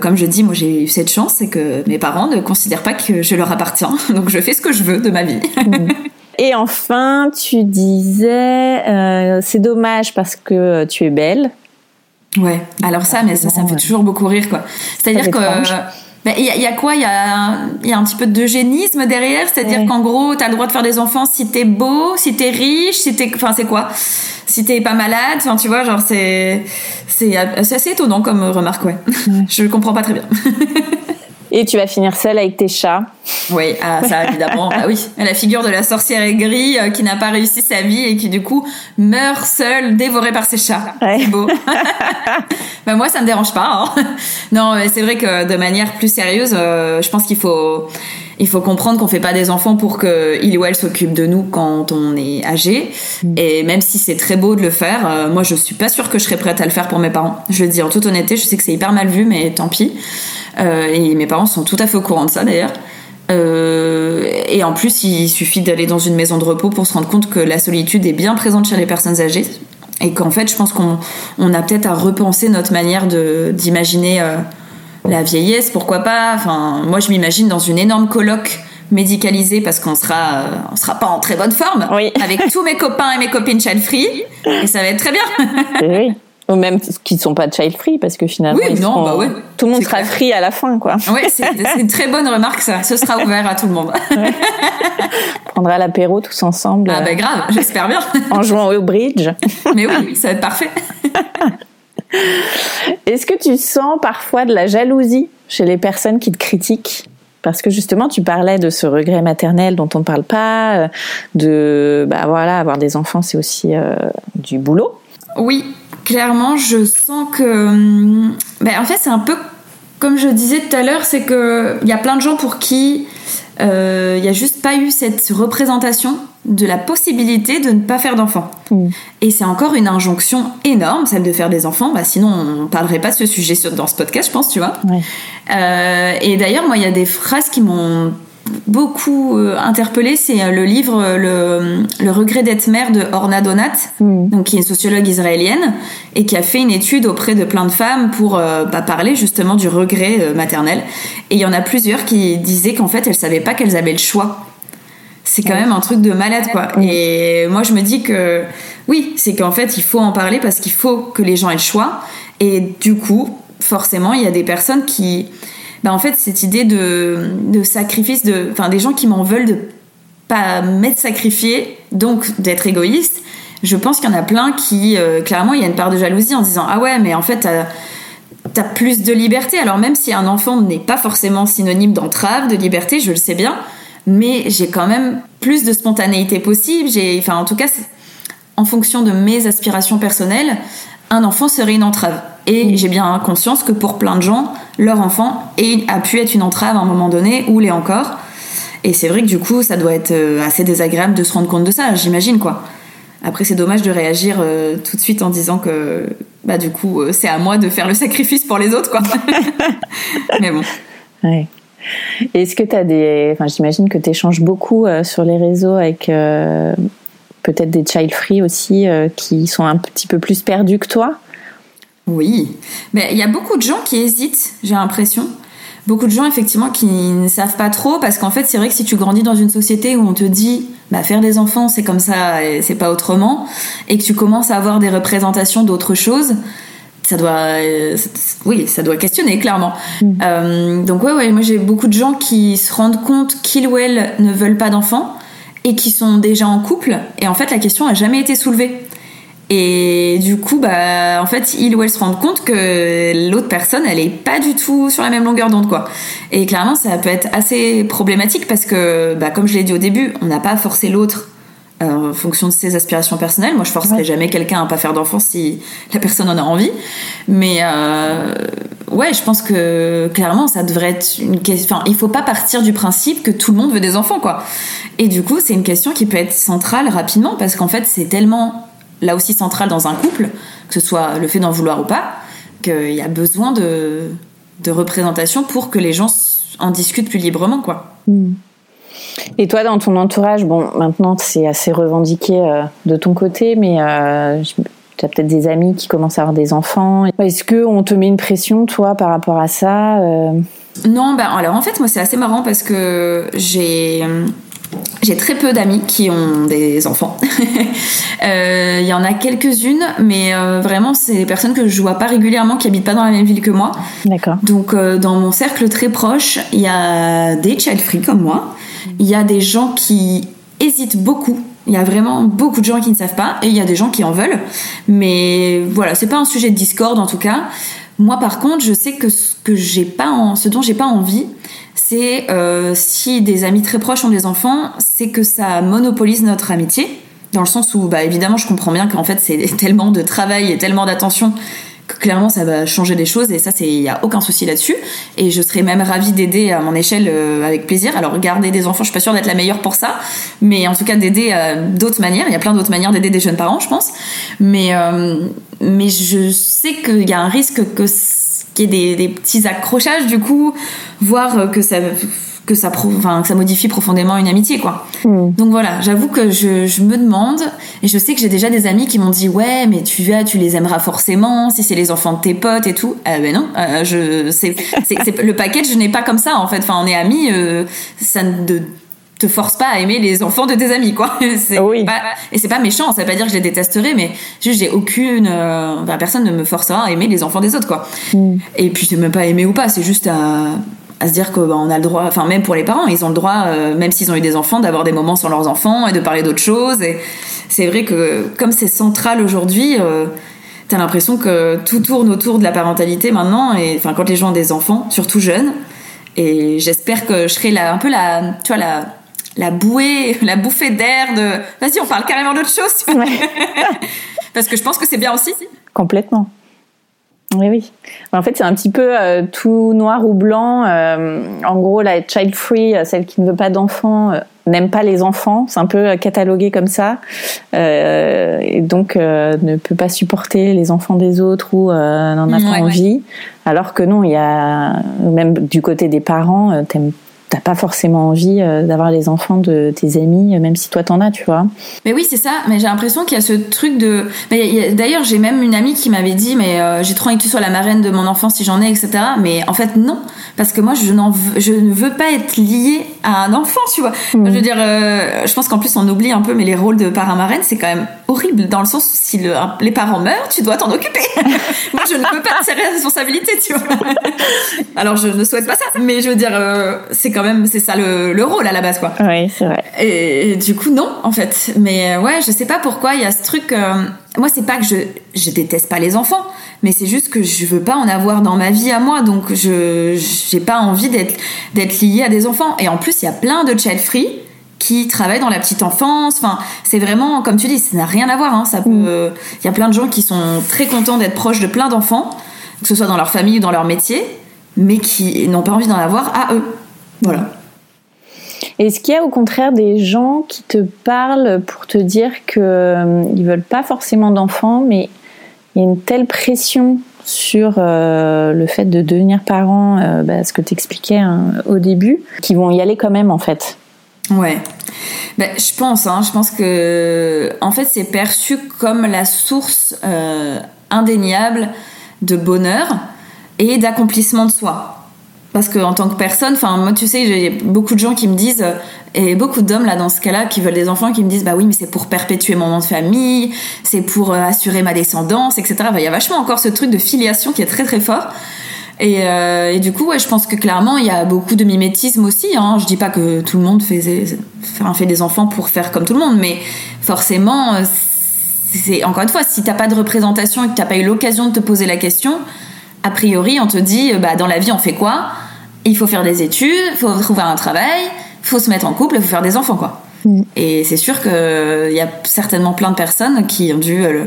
comme je dis, moi j'ai eu cette chance, c'est que mes parents ne considèrent pas que je leur appartiens, donc je fais ce que je veux de ma vie. Et enfin, tu disais, euh, c'est dommage parce que tu es belle. Ouais. Alors ça, mais ça, ça me fait toujours beaucoup rire, quoi. C'est-à-dire que Ben, il y, a- il y a quoi? Il y a, il y a un petit peu d'eugénisme derrière, c'est-à-dire Ouais. qu'en gros, t'as le droit de faire des enfants si t'es beau, si t'es riche, si t'es, enfin c'est quoi? Si t'es pas malade, enfin tu vois, genre c'est c'est assez étonnant comme remarque, ouais. Je comprends pas très bien. Et tu vas finir seule avec tes chats. Oui, ah, ça évidemment, bah oui. La figure de la sorcière aigrie euh, qui n'a pas réussi sa vie et qui du coup meurt seule, dévorée par ses chats. Ouais. C'est beau. bah moi, ça me dérange pas. hein. Non, mais c'est vrai que de manière plus sérieuse, euh, je pense qu'il faut il faut comprendre qu'on fait pas des enfants pour que il ou elle s'occupe de nous quand on est âgé. Et même si c'est très beau de le faire, euh, moi je suis pas sûre que je serais prête à le faire pour mes parents. Je le dis en toute honnêteté, je sais que c'est hyper mal vu, mais tant pis. Euh, et mes parents sont tout à fait au courant de ça d'ailleurs. Euh, et en plus, il suffit d'aller dans une maison de repos pour se rendre compte que la solitude est bien présente chez les personnes âgées. Et qu'en fait, je pense qu'on on a peut-être à repenser notre manière d'imaginer la vieillesse, pourquoi pas. Enfin, moi, je m'imagine dans une énorme colloque médicalisée parce qu'on sera euh, on sera pas en très bonne forme Oui. avec tous mes copains et mes copines child free et ça va être très bien. Oui. Ou même qui ne sont pas child free parce que finalement Oui, ils non, seront- bah ouais. tout le monde sera clair. free à la fin quoi. ouais, c'est une très bonne remarque ça. Ce sera ouvert à tout le monde. On prendra l'apéro tous ensemble Ah bah grave, j'espère bien. en jouant au bridge. Mais oui, ça va être parfait. Est-ce que tu sens parfois de la jalousie chez les personnes qui te critiquent? Parce que justement, tu parlais de ce regret maternel dont on ne parle pas, euh, de bah voilà, avoir des enfants, c'est aussi euh, du boulot. Oui, clairement, je sens que. hum, Ben, en fait, c'est un peu comme je disais tout à l'heure, c'est que il y a plein de gens pour qui euh, il y a juste pas eu cette représentation de la possibilité de ne pas faire d'enfants. Mm. Et c'est encore une injonction énorme, celle de faire des enfants. Bah, sinon, on parlerait pas de ce sujet sur- dans ce podcast, je pense, tu vois. Ouais. Euh, et d'ailleurs, moi, il y a des phrases qui m'ont beaucoup euh, interpellée. C'est euh, le livre euh, le, le regret d'être mère de Orna Donat, Mm. donc qui est une sociologue israélienne et qui a fait une étude auprès de plein de femmes pour euh, bah, parler justement du regret euh, maternel. Et il y en a plusieurs qui disaient qu'en fait, elles savaient pas qu'elles avaient le choix. C'est quand même un truc de malade, quoi. Et moi, je me dis que oui, c'est qu'en fait, il faut en parler parce qu'il faut que les gens aient le choix. Et du coup, forcément, il y a des personnes qui, bah, en fait, cette idée de, de sacrifice, de, enfin, des gens qui m'en veulent de pas m'être sacrifié, donc d'être égoïste. Je pense qu'il y en a plein qui, euh, clairement, il y a une part de jalousie en disant ah ouais, mais en fait. t'as- T'as plus de liberté, alors même si un enfant n'est pas forcément synonyme d'entrave, de liberté, je le sais bien, mais j'ai quand même plus de spontanéité possible. J'ai, enfin, en tout cas, en fonction de mes aspirations personnelles, un enfant serait une entrave. Et j'ai bien conscience que pour plein de gens, leur enfant a pu être une entrave à un moment donné ou l'est encore. Et c'est vrai que du coup, ça doit être euh, assez désagréable de se rendre compte de ça, j'imagine quoi. Après, c'est dommage de réagir euh, tout de suite en disant que, bah, du coup, euh, c'est à moi de faire le sacrifice pour les autres, quoi. Mais bon. Ouais. Est-ce que tu as des. Enfin, j'imagine que tu échanges beaucoup euh, sur les réseaux avec peut-être des child free aussi euh, qui sont un petit peu plus perdus que toi. Oui, mais il y a beaucoup de gens qui hésitent, j'ai l'impression. Beaucoup de gens effectivement qui ne savent pas trop parce qu'en fait c'est vrai que si tu grandis dans une société où on te dit bah faire des enfants c'est comme ça et c'est pas autrement et que tu commences à avoir des représentations d'autres choses, ça doit euh, oui ça doit questionner clairement. Euh, donc ouais ouais moi j'ai beaucoup de gens qui se rendent compte qu'ils ou elles ne veulent pas d'enfants et qui sont déjà en couple et en fait la question a jamais été soulevée. Et du coup, bah, en fait, ils ou elles se rendent compte que l'autre personne, elle est pas du tout sur la même longueur d'onde, quoi. Et clairement, ça peut être assez problématique parce que, bah, comme je l'ai dit au début, on n'a pas forcé l'autre en fonction de ses aspirations personnelles. Moi, je forcerai Ouais. jamais quelqu'un à pas faire d'enfant si la personne en a envie. Mais euh, ouais, je pense que clairement, ça devrait être une question. Enfin, il faut pas partir du principe que tout le monde veut des enfants, quoi. Et du coup, c'est une question qui peut être centrale rapidement parce qu'en fait, c'est tellement là aussi central dans un couple, que ce soit le fait d'en vouloir ou pas, qu'il y a besoin de, de représentation pour que les gens en discutent plus librement, quoi. Et toi, dans ton entourage, bon, maintenant c'est assez revendiqué euh, de ton côté, mais euh, tu as peut-être des amis qui commencent à avoir des enfants. Est-ce que on te met une pression, toi, par rapport à ça euh, Non, bah alors en fait, moi c'est assez marrant parce que j'ai j'ai très peu d'amis qui ont des enfants. Euh, il y en a quelques-unes, mais euh, vraiment, c'est des personnes que je vois pas régulièrement, qui habitent pas dans la même ville que moi. D'accord. Donc, euh, dans mon cercle très proche, il y a des child free comme moi. Il y a des gens qui hésitent beaucoup. Il y a vraiment beaucoup de gens qui ne savent pas, et il y a des gens qui en veulent. Mais voilà, c'est pas un sujet de discorde en tout cas. Moi, par contre, je sais que ce que j'ai pas, ce dont j'ai pas envie, c'est euh, si des amis très proches ont des enfants, c'est que ça monopolise notre amitié, dans le sens où, bah, évidemment, je comprends bien qu'en fait, c'est tellement de travail et tellement d'attention clairement, ça va changer les choses, et ça, c'est, il y a aucun souci là-dessus. Et je serais même ravie d'aider à mon échelle euh, avec plaisir. Alors, garder des enfants, je suis pas sûre d'être la meilleure pour ça, mais en tout cas, d'aider euh, d'autres manières. Il y a plein d'autres manières d'aider des jeunes parents, je pense. Mais, euh, mais je sais qu'il y a un risque que qu'il y ait des, des petits accrochages, du coup, voire euh, que ça que ça, pro- enfin, que ça modifie profondément une amitié, quoi. Mm. Donc voilà, j'avoue que je, je me demande, et je sais que j'ai déjà des amis qui m'ont dit ouais, mais tu vas, tu les aimeras forcément si c'est les enfants de tes potes et tout. Ah ben non, euh, je, c'est, le package, je n'ai pas comme ça en fait. Enfin, on est amis, euh, ça ne de- te force pas à aimer les enfants de tes amis, quoi. Oui. pas- et c'est pas méchant, ça veut pas dire que je les détesterai, mais juste j'ai aucune, euh, personne ne me forcera à aimer les enfants des autres, quoi. Et puis c'est même pas aimer ou pas, c'est juste à, à se dire que bah, on a le droit, enfin même pour les parents, ils ont le droit, euh, même s'ils ont eu des enfants, d'avoir des moments sans leurs enfants et de parler d'autres choses. Et c'est vrai que comme c'est central aujourd'hui, euh, t'as l'impression que tout tourne autour de la parentalité maintenant. Et enfin quand les gens ont des enfants, surtout jeunes. Et j'espère que je serai la, un peu la, tu vois la la bouée, la bouffée d'air de. Vas-y, on parle carrément d'autre chose. tu vois. Parce que je pense que c'est bien aussi. Complètement. Oui, oui. En fait, c'est un petit peu euh, tout noir ou blanc. Euh, en gros, la child free, euh, celle qui ne veut pas d'enfants, euh, n'aime pas les enfants. C'est un peu euh, catalogué comme ça. Euh, et donc, euh, ne peut pas supporter les enfants des autres ou euh, n'en a Ouais, pas ouais. envie. Alors que non, il y a, même du côté des parents, t'aimes- t'as pas forcément envie euh, d'avoir les enfants de tes amis, euh, même si toi t'en as, tu vois. Mais oui, c'est ça. Mais j'ai l'impression qu'il y a ce truc de. D'ailleurs, j'ai même une amie qui m'avait dit, mais euh, j'ai trop envie que tu sois la marraine de mon enfant si j'en ai, etc. Mais en fait, non, parce que moi, je n'en, veux- je ne veux pas être liée à un enfant, tu vois. Je veux dire, euh, je pense qu'en plus, on oublie un peu, mais les rôles de parrain marraine, c'est quand même horrible dans le sens où si le- les parents meurent, tu dois t'en occuper. moi, je ne veux pas tirer la responsabilité, tu vois. Alors, je ne souhaite pas ça, mais je veux dire, euh, c'est quand même, c'est ça le, le rôle à la base, quoi. Oui, c'est vrai. Et, et du coup, non, en fait. Mais euh, ouais, je sais pas pourquoi il y a ce truc. euh, moi, c'est pas que je, je déteste pas les enfants, mais c'est juste que je veux pas en avoir dans ma vie à moi, donc je j'ai pas envie d'être d'être liée à des enfants. Et en plus, il y a plein de child free qui travaillent dans la petite enfance. Enfin, c'est vraiment, comme tu dis, ça n'a rien à voir. Hein. Ça peut. Il y a plein de gens qui sont très contents d'être proches de plein d'enfants, que ce soit dans leur famille ou dans leur métier, mais qui n'ont pas envie d'en avoir à eux. Voilà. Est-ce qu'il y a au contraire des gens qui te parlent pour te dire que euh, ils veulent pas forcément d'enfants, mais il y a une telle pression sur euh, le fait de devenir parent, euh, bah, ce que tu expliquais au début, qu'ils vont y aller quand même en fait? Ouais. Ben, je pense, hein, je pense que en fait c'est perçu comme la source indéniable de bonheur et d'accomplissement de soi. Parce que en tant que personne, enfin moi tu sais, j'ai beaucoup de gens qui me disent euh, et beaucoup d'hommes là dans ce cas-là qui veulent des enfants qui me disent bah oui mais c'est pour perpétuer mon nom de famille, c'est pour euh, assurer ma descendance, etc. Il y a vachement encore ce truc de filiation qui est très très fort. Et, euh, du coup, je pense que clairement, il y a beaucoup de mimétisme aussi. Hein. Je dis pas que tout le monde fait, fait des enfants pour faire comme tout le monde, mais forcément, c'est encore une fois, si t'as pas de représentation et que t'as pas eu l'occasion de te poser la question, a priori, on te dit, euh, bah, dans la vie, on fait quoi? Il faut faire des études, il faut trouver un travail, il faut se mettre en couple, il faut faire des enfants, quoi. Et c'est sûr qu'il y a certainement plein de personnes qui ont dû, euh,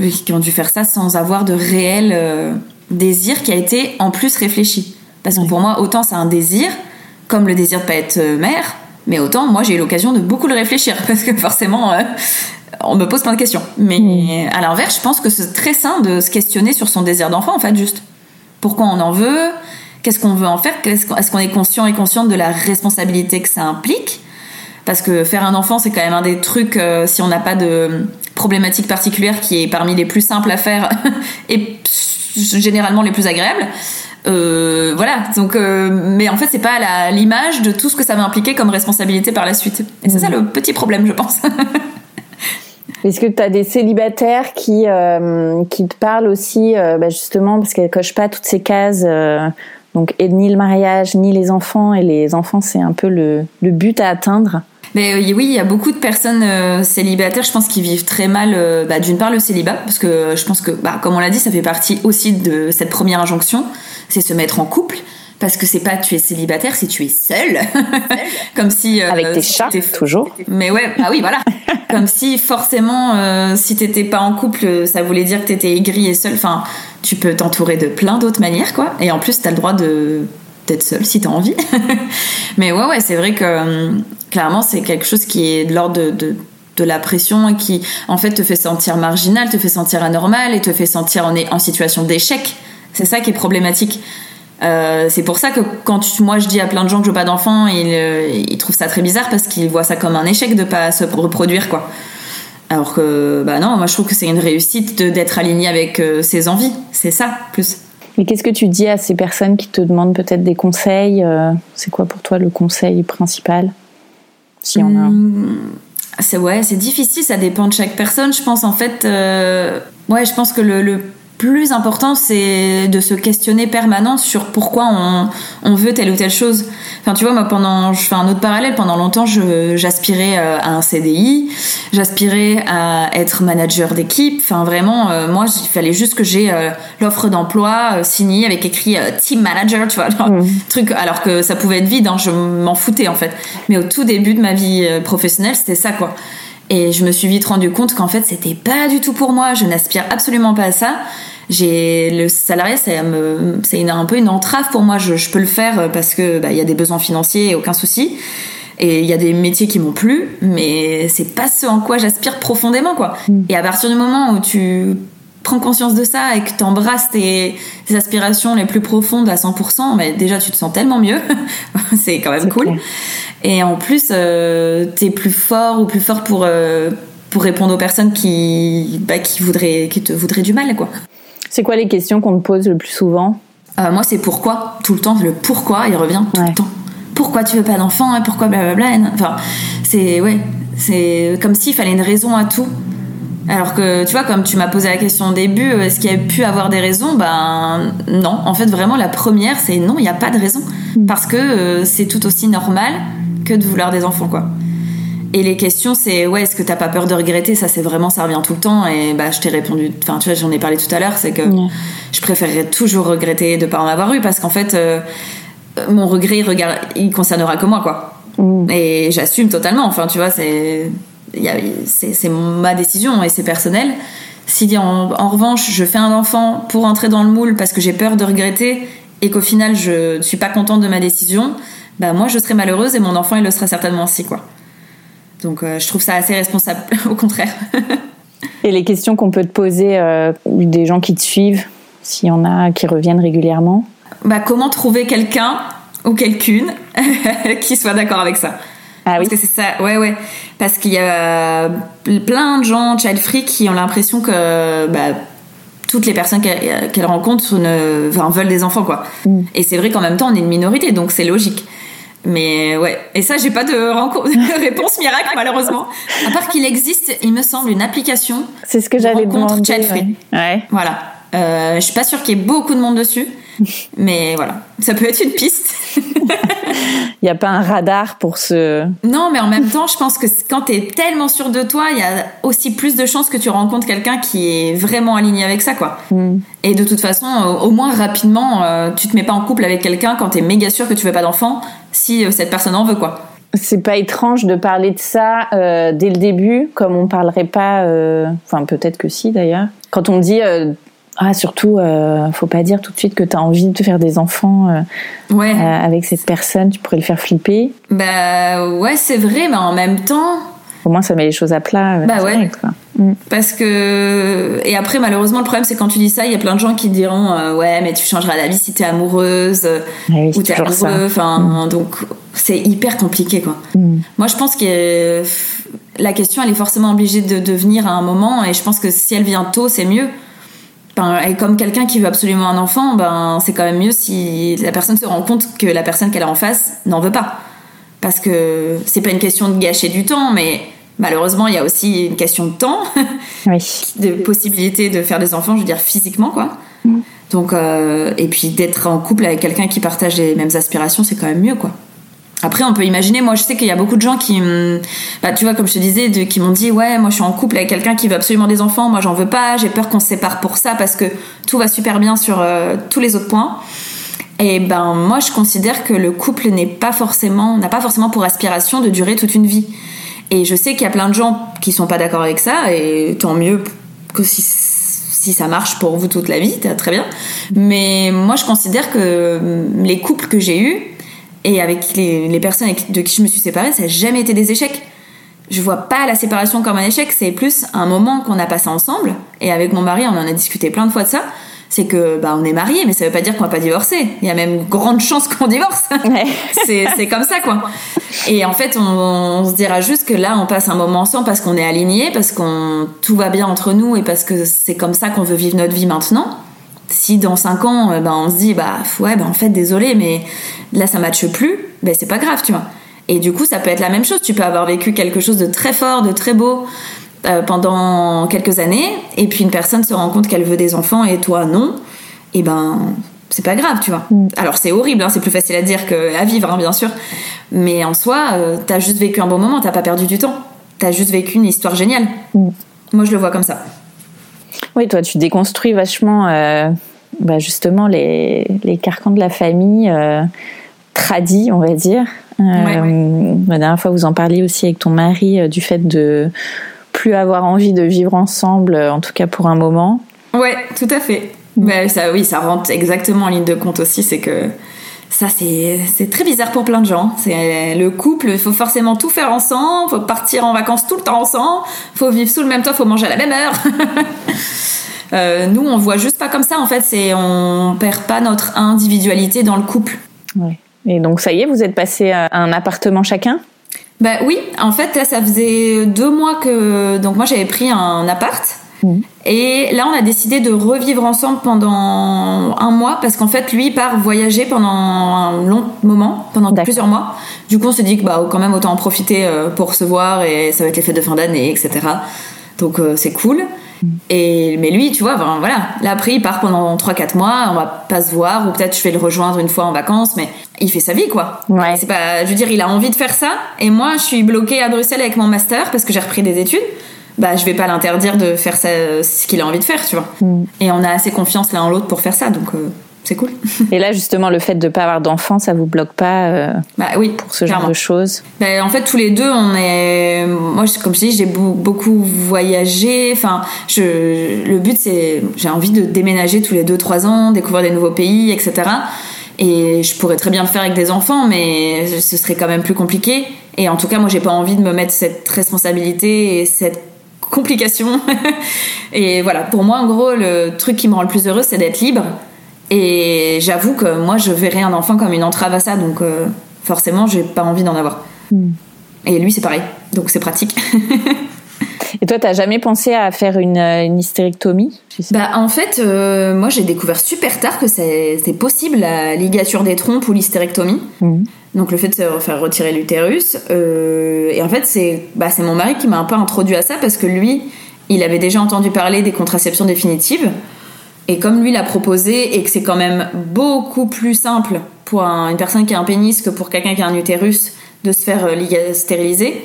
le- qui ont dû faire ça sans avoir de réel euh, désir qui a été en plus réfléchi. Parce que pour moi, autant c'est un désir, comme le désir de pas être euh, mère, mais autant moi j'ai eu l'occasion de beaucoup le réfléchir parce que forcément euh, on me pose plein de questions. Mais à l'inverse, je pense que c'est très sain de se questionner sur son désir d'enfant en fait, juste. Pourquoi on en veut? Qu'est-ce qu'on veut en faire? Qu'on- Est-ce qu'on est conscient et consciente de la responsabilité que ça implique? Parce que faire un enfant, c'est quand même un des trucs, euh, si on n'a pas de problématique particulière, qui est parmi les plus simples à faire et généralement les plus agréables. Euh, voilà. Donc, euh, mais en fait, c'est pas l'image de tout ce que ça va impliquer comme responsabilité par la suite. Et c'est ça le petit problème, je pense. Est-ce que tu as des célibataires qui euh, qui te parlent aussi, euh, bah justement, parce qu'elles cochent pas toutes ces cases, euh, donc et ni le mariage ni les enfants, et les enfants c'est un peu le, le but à atteindre? Mais oui, il y a beaucoup de personnes euh, célibataires, je pense, qui vivent très mal, euh, bah, d'une part le célibat, parce que je pense que, bah, comme on l'a dit, ça fait partie aussi de cette première injonction, c'est se mettre en couple parce que c'est pas tu es célibataire, c'est tu es seul. Comme si euh, avec tes chats toujours. Mais ouais, ah oui, voilà. Comme si forcément euh, si t'étais pas en couple, ça voulait dire que t'étais aigri et seul. Enfin, tu peux t'entourer de plein d'autres manières quoi. Et en plus, t'as le droit de d'être seul si t'as envie. Mais ouais ouais, c'est vrai que euh, clairement c'est quelque chose qui est de l'ordre de, de de la pression et qui en fait te fait sentir marginal, te fait sentir anormal et te fait sentir en, en situation d'échec. C'est ça qui est problématique. Euh, c'est pour ça que quand tu, moi je dis à plein de gens que je veux pas d'enfants, ils, euh, ils trouvent ça très bizarre parce qu'ils voient ça comme un échec de pas se reproduire quoi. Alors que bah non, moi je trouve que c'est une réussite d'être aligné avec euh, ses envies, c'est ça plus. Mais qu'est-ce que tu dis à ces personnes qui te demandent peut-être des conseils C'est quoi pour toi le conseil principal Si on a. Mmh, c'est ouais, c'est difficile, ça dépend de chaque personne. Je pense en fait, euh, ouais, je pense que le, le plus important, c'est de se questionner permanent sur pourquoi on, on, veut telle ou telle chose. Enfin, tu vois, moi, pendant, je fais un autre parallèle. Pendant longtemps, j'aspirais euh, à un CDI, j'aspirais à être manager d'équipe. Enfin, vraiment, euh, moi, il fallait juste que j'ai euh, l'offre d'emploi euh, signée avec écrit team manager, tu vois, mmh. truc. Alors que ça pouvait être vide, hein, je m'en foutais en fait. Mais au tout début de ma vie professionnelle, c'était ça, quoi. Et je me suis vite rendu compte qu'en fait, c'était pas du tout pour moi. Je n'aspire absolument pas à ça j'ai le salariat c'est c'est un peu une entrave pour moi je, je peux le faire parce que bah, il y a des besoins financiers et aucun souci et il y a des métiers qui m'ont plu mais c'est pas ce en quoi j'aspire profondément quoi mm. et à partir du moment où tu prends conscience de ça et que tu embrasses tes, tes, aspirations les plus profondes à 100%, mais déjà tu te sens tellement mieux, c'est quand même cool. Clair. Et en plus, euh, tu es plus fort ou plus fort pour, euh, pour répondre aux personnes qui, bah, qui, voudraient, qui te voudraient du mal. quoi. C'est quoi les questions qu'on te pose le plus souvent euh, Moi, c'est pourquoi. Tout le temps, le pourquoi, il revient tout ouais. le temps. Pourquoi tu veux pas d'enfant et pourquoi blablabla. Enfin, c'est ouais, c'est comme s'il fallait une raison à tout. Alors que tu vois, comme tu m'as posé la question au début, est-ce qu'il y a pu avoir des raisons? Ben non. En fait, vraiment, la première, c'est non, il n'y a pas de raison. Parce que euh, c'est tout aussi normal que de vouloir des enfants, quoi. Et les questions, c'est ouais, est-ce que t'as pas peur de regretter? Ça, c'est vraiment, ça revient tout le temps. Et bah, je t'ai répondu. Enfin, tu vois, j'en ai parlé tout à l'heure. C'est que mmh. je préférerais toujours regretter de pas en avoir eu parce qu'en fait, euh, mon regret, il, regarde, il concernera que moi, quoi. Mmh. Et j'assume totalement. Enfin, tu vois, c'est c'est ma décision et c'est personnel. Si en, en, revanche, je fais un enfant pour entrer dans le moule parce que j'ai peur de regretter et qu'au final, je suis pas contente de ma décision, bah moi, je serai malheureuse et mon enfant, il le sera certainement aussi, quoi. Donc euh, je trouve ça assez responsable, au contraire. Et les questions qu'on peut te poser, euh, des gens qui te suivent, s'il y en a qui reviennent régulièrement? Bah, Comment trouver quelqu'un ou quelqu'une qui soit d'accord avec ça? Ah oui. Parce que c'est ça, ouais, ouais. Parce qu'il y a plein de gens child free qui ont l'impression que bah, toutes les personnes qu'elles qu rencontrent ne, enfin, veulent des enfants, quoi. Mm. Et c'est vrai qu'en même temps, on est une minorité, donc c'est logique. Mais ouais, et ça, j'ai pas de, de réponse miracle malheureusement. À part qu'il existe, il me semble, une application. C'est ce que j'allais demander. Chat free. Ouais. ouais. Voilà. Euh, je suis pas sûre qu'il y ait beaucoup de monde dessus, mais voilà, ça peut être une piste. Il n'y a pas un radar pour ce. Non, mais en même temps, je pense que quand tu es tellement sûr de toi, il y a aussi plus de chances que tu rencontres quelqu'un qui est vraiment aligné avec ça, quoi. Mm. Et de toute façon, au moins rapidement, euh, tu te mets pas en couple avec quelqu'un quand tu es méga sûr que tu veux pas d'enfant, si euh, cette personne en veut, quoi. C'est pas étrange de parler de ça euh, dès le début, comme on parlerait pas. Euh... Enfin, peut-être que si d'ailleurs. Quand on dit ah, surtout, euh, faut pas dire tout de suite que tu as envie de te faire des enfants euh, ouais. euh, avec cette personne, tu pourrais le faire flipper. Bah ouais, c'est vrai, mais en même temps. Au moins, ça met les choses à plat. Bah ouais. Vrai, mm. Parce que. Et après, malheureusement, le problème, c'est quand tu dis ça, il y a plein de gens qui diront euh, Ouais, mais tu changeras la vie si t'es amoureuse ah ou t'es amoureux. Enfin, mm. donc, c'est hyper compliqué, quoi. Mm. Moi, je pense que la question, elle est forcément obligée de, de venir à un moment, et je pense que si elle vient tôt, c'est mieux Ben, et comme quelqu'un qui veut absolument un enfant, ben c'est quand même mieux si la personne se rend compte que la personne qu'elle a en face n'en veut pas. Parce que c'est pas une question de gâcher du temps, mais malheureusement il y a aussi une question de temps, de possibilité de faire des enfants, je veux dire physiquement quoi. Mm. Donc euh, et puis d'être en couple avec quelqu'un qui partage les mêmes aspirations, c'est quand même mieux quoi. Après, on peut imaginer, moi je sais qu'il y a beaucoup de gens qui, bah, tu vois, comme je te disais, de, qui m'ont dit, ouais, moi je suis en couple avec quelqu'un qui veut absolument des enfants, moi j'en veux pas, j'ai peur qu'on se sépare pour ça parce que tout va super bien sur euh, tous les autres points. Et ben moi je considère que le couple n'est pas forcément, n'a pas forcément pour aspiration de durer toute une vie. Et je sais qu'il y a plein de gens qui sont pas d'accord avec ça, et tant mieux que si, si ça marche pour vous toute la vie, très bien. Mais moi je considère que les couples que j'ai eus, et avec les, personnes de qui je me suis séparée, ça n'a jamais été des échecs. Je vois pas la séparation comme un échec, c'est plus un moment qu'on a passé ensemble. Et avec mon mari, on en a discuté plein de fois de ça. C'est que bah on est mariés, mais ça veut pas dire qu'on va pas divorcer. Il y a même grande chance qu'on divorce. c'est comme ça quoi. Et en fait, on, se dira juste que là, on passe un moment ensemble parce qu'on est alignés, parce qu'on tout va bien entre nous et parce que c'est comme ça qu'on veut vivre notre vie maintenant si dans 5 ans, euh, ben, on se dit, bah ouais, ben, en fait, désolé, mais là, ça matche plus, ben, c'est pas grave, tu vois. Et du coup, ça peut être la même chose. Tu peux avoir vécu quelque chose de très fort, de très beau euh, pendant quelques années, et puis une personne se rend compte qu'elle veut des enfants et toi non, et ben c'est pas grave, tu vois. Mm. Alors c'est horrible, hein, c'est plus facile à dire qu'à vivre, hein, bien sûr. Mais en soi, euh, t'as juste vécu un bon moment, t'as pas perdu du temps. T'as juste vécu une histoire géniale. Mm. Moi, je le vois comme ça. Oui, toi, tu déconstruis vachement euh, bah, justement les, les, carcans de la famille euh, tradis, on va dire. Euh, La dernière fois, vous en parliez aussi avec ton mari euh, du fait de plus avoir envie de vivre ensemble, en tout cas pour un moment. Ouais, tout à fait. Mm. Bah, ça, oui, ça rentre exactement en ligne de compte aussi, c'est que ça c'est très bizarre pour plein de gens. C'est le couple, il faut forcément tout faire ensemble, faut partir en vacances tout le temps ensemble, faut vivre sous le même toit, faut manger à la même heure. euh, nous, on voit juste pas comme ça en fait. C'est on perd pas notre individualité dans le couple. Ouais. Et donc ça y est, vous êtes passé à un appartement chacun? Bah oui, en fait là, ça faisait deux mois que donc moi j'avais pris un appart et là, on a décidé de revivre ensemble pendant un mois parce qu'en fait, lui part voyager pendant un long moment, pendant plusieurs mois. Du coup, on s'est dit que bah quand même autant en profiter euh, pour se voir et ça va être les fêtes de fin d'année, etc. Donc euh, c'est cool. Et mais lui, tu vois, voilà, là après il part pendant 3-4 mois, on va pas se voir ou peut-être je vais le rejoindre une fois en vacances, mais il fait sa vie quoi. Ouais. C'est pas, je veux dire, il a envie de faire ça et moi je suis bloquée à Bruxelles avec mon master parce que j'ai repris des études bah je vais pas l'interdire de faire ça, ce qu'il a envie de faire, tu vois. Mm. Et on a assez confiance l'un en l'autre pour faire ça, donc euh, c'est cool. Et là justement le fait de pas avoir d'enfants, ça vous bloque pas euh, Bah oui, pour ce genre de choses? Bah, en fait tous les deux, on est, moi comme je dis, j'ai beaucoup voyagé. Enfin, je, le but c'est, j'ai envie de déménager tous les deux trois ans, découvrir des nouveaux pays, etc. Et je pourrais très bien le faire avec des enfants, mais ce serait quand même plus compliqué. Et en tout cas, moi, j'ai pas envie de me mettre cette responsabilité et cette complications. et voilà, pour moi, en gros, le truc qui me rend le plus heureux, c'est d'être libre. Et j'avoue que moi, je verrais un enfant comme une entrave à ça, donc euh, forcément, j'ai pas envie d'en avoir. Hmm. Et lui, c'est pareil, donc c'est pratique. Et toi, t'as jamais pensé à faire une, une hystérectomie? Bah en fait, euh, moi j'ai découvert super tard que c'est possible la ligature des trompes ou l'hystérectomie. Hmm. Donc le fait de se faire retirer l'utérus. Euh, et en fait, c'est bah, mon mari qui m'a un peu introduit à ça parce que lui, il avait déjà entendu parler des contraceptions définitives. Et comme lui l'a proposé et que c'est quand même beaucoup plus simple pour une personne qui a un pénis que pour quelqu'un qui a un utérus de se faire euh, stériliser,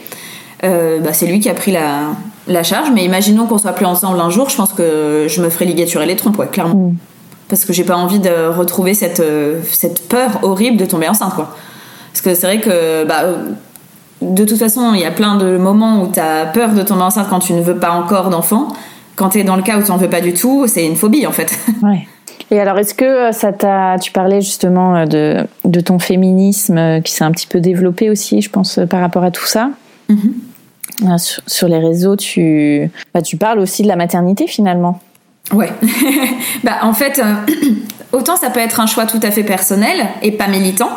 euh, bah, c'est lui qui a pris la, la charge. Mais imaginons qu'on soit plus ensemble un jour, je pense que je me ferais ligaturer les trompes, ouais, clairement. Mm. Parce que j'ai pas envie de retrouver cette, euh, cette peur horrible de tomber enceinte, quoi. Parce que c'est vrai que, bah, de toute façon, il y a plein de moments où tu as peur de tomber enceinte quand tu ne veux pas encore d'enfant. Quand tu es dans le cas où tu n'en veux pas du tout, c'est une phobie en fait. Ouais. Et alors, est-ce que euh, ça t'a. Tu parlais justement euh, de, de ton féminisme euh, qui s'est un petit peu développé aussi, je pense, par rapport à tout ça? Mm-hmm. Sur, sur, les réseaux, tu, bah, tu parles aussi de la maternité finalement. Ouais. bah, en fait, autant ça peut être un choix tout à fait personnel et pas militant,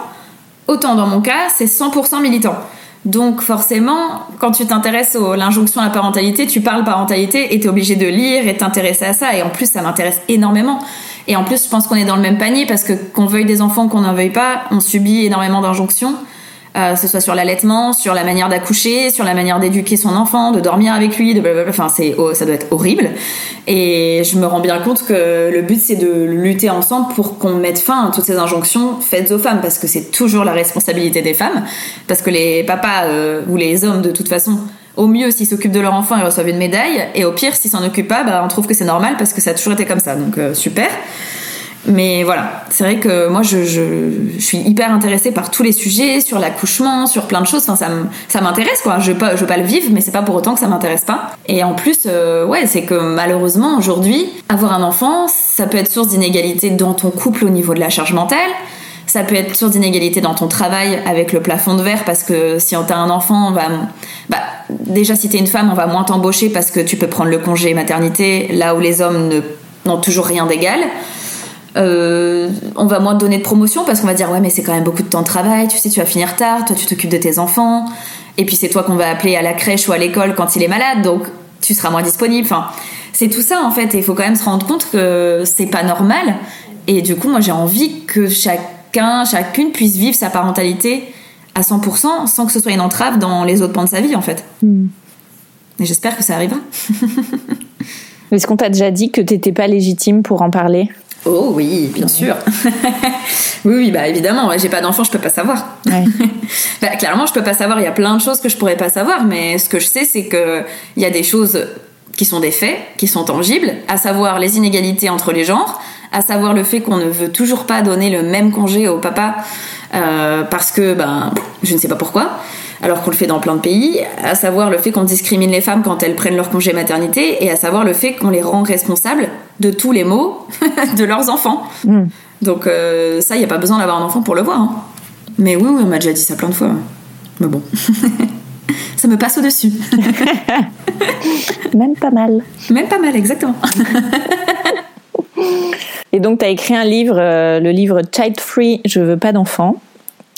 Autant dans mon cas, c'est 100% militant. Donc forcément, quand tu t'intéresses à l'injonction à la parentalité, tu parles parentalité et t'es obligé de lire et t'intéresser à ça. Et en plus, ça m'intéresse énormément. Et en plus, je pense qu'on est dans le même panier parce que qu'on veuille des enfants, qu'on n'en veuille pas, on subit énormément d'injonctions. Euh, que ce soit sur l'allaitement, sur la manière d'accoucher, sur la manière d'éduquer son enfant, de dormir avec lui, de blablabla. Enfin, c'est, ça doit être horrible. Et je me rends bien compte que le but, c'est de lutter ensemble pour qu'on mette fin à toutes ces injonctions faites aux femmes, parce que c'est toujours la responsabilité des femmes, parce que les papas euh, ou les hommes, de toute façon, au mieux, s'ils s'occupent de leur enfant, ils reçoivent une médaille, et au pire, s'ils s'en occupent pas, bah, on trouve que c'est normal parce que ça a toujours été comme ça. Donc, euh, super. Mais voilà, c'est vrai que moi je, je, suis hyper intéressée par tous les sujets, sur l'accouchement, sur plein de choses. Enfin, ça m'intéresse quoi. Je veux, pas, veux pas le vivre, mais c'est pas pour autant que ça m'intéresse pas. Et en plus, euh, ouais, c'est que malheureusement aujourd'hui, avoir un enfant, ça peut être source d'inégalité dans ton couple au niveau de la charge mentale. Ça peut être source d'inégalité dans ton travail avec le plafond de verre parce que si on t'a un enfant, on va, bah, déjà si t'es une femme, on va moins t'embaucher parce que tu peux prendre le congé maternité là où les hommes n'ont toujours rien d'égal. Euh, on va moins te donner de promotion parce qu'on va dire ouais mais c'est quand même beaucoup de temps de travail, tu sais tu vas finir tard, toi tu t'occupes de tes enfants et puis c'est toi qu'on va appeler à la crèche ou à l'école quand il est malade donc tu seras moins disponible. Enfin c'est tout ça en fait et il faut quand même se rendre compte que c'est pas normal et du coup moi j'ai envie que chacun chacune puisse vivre sa parentalité à 100% sans que ce soit une entrave dans les autres pans de sa vie en fait. Hmm. Et j'espère que ça arrivera. Est-ce qu'on t'a déjà dit que t'étais pas légitime pour en parler? Oh oui, bien sûr. oui, oui, bah évidemment. J'ai pas d'enfant, je peux pas savoir. bah, clairement, je peux pas savoir. Il y a plein de choses que je pourrais pas savoir, mais ce que je sais, c'est que il y a des choses qui sont des faits, qui sont tangibles, à savoir les inégalités entre les genres, à savoir le fait qu'on ne veut toujours pas donner le même congé au papa euh, parce que, ben, je ne sais pas pourquoi alors qu'on le fait dans plein de pays, à savoir le fait qu'on discrimine les femmes quand elles prennent leur congé maternité, et à savoir le fait qu'on les rend responsables de tous les maux de leurs enfants. Hmm. Donc euh, ça, il n'y a pas besoin d'avoir un enfant pour le voir. Hein. Mais oui, on m'a déjà dit ça plein de fois. Mais bon, ça me passe au-dessus. Même pas mal. Même pas mal, exactement. Et donc, tu as écrit un livre, euh, le livre Child Free, Je veux pas d'enfant.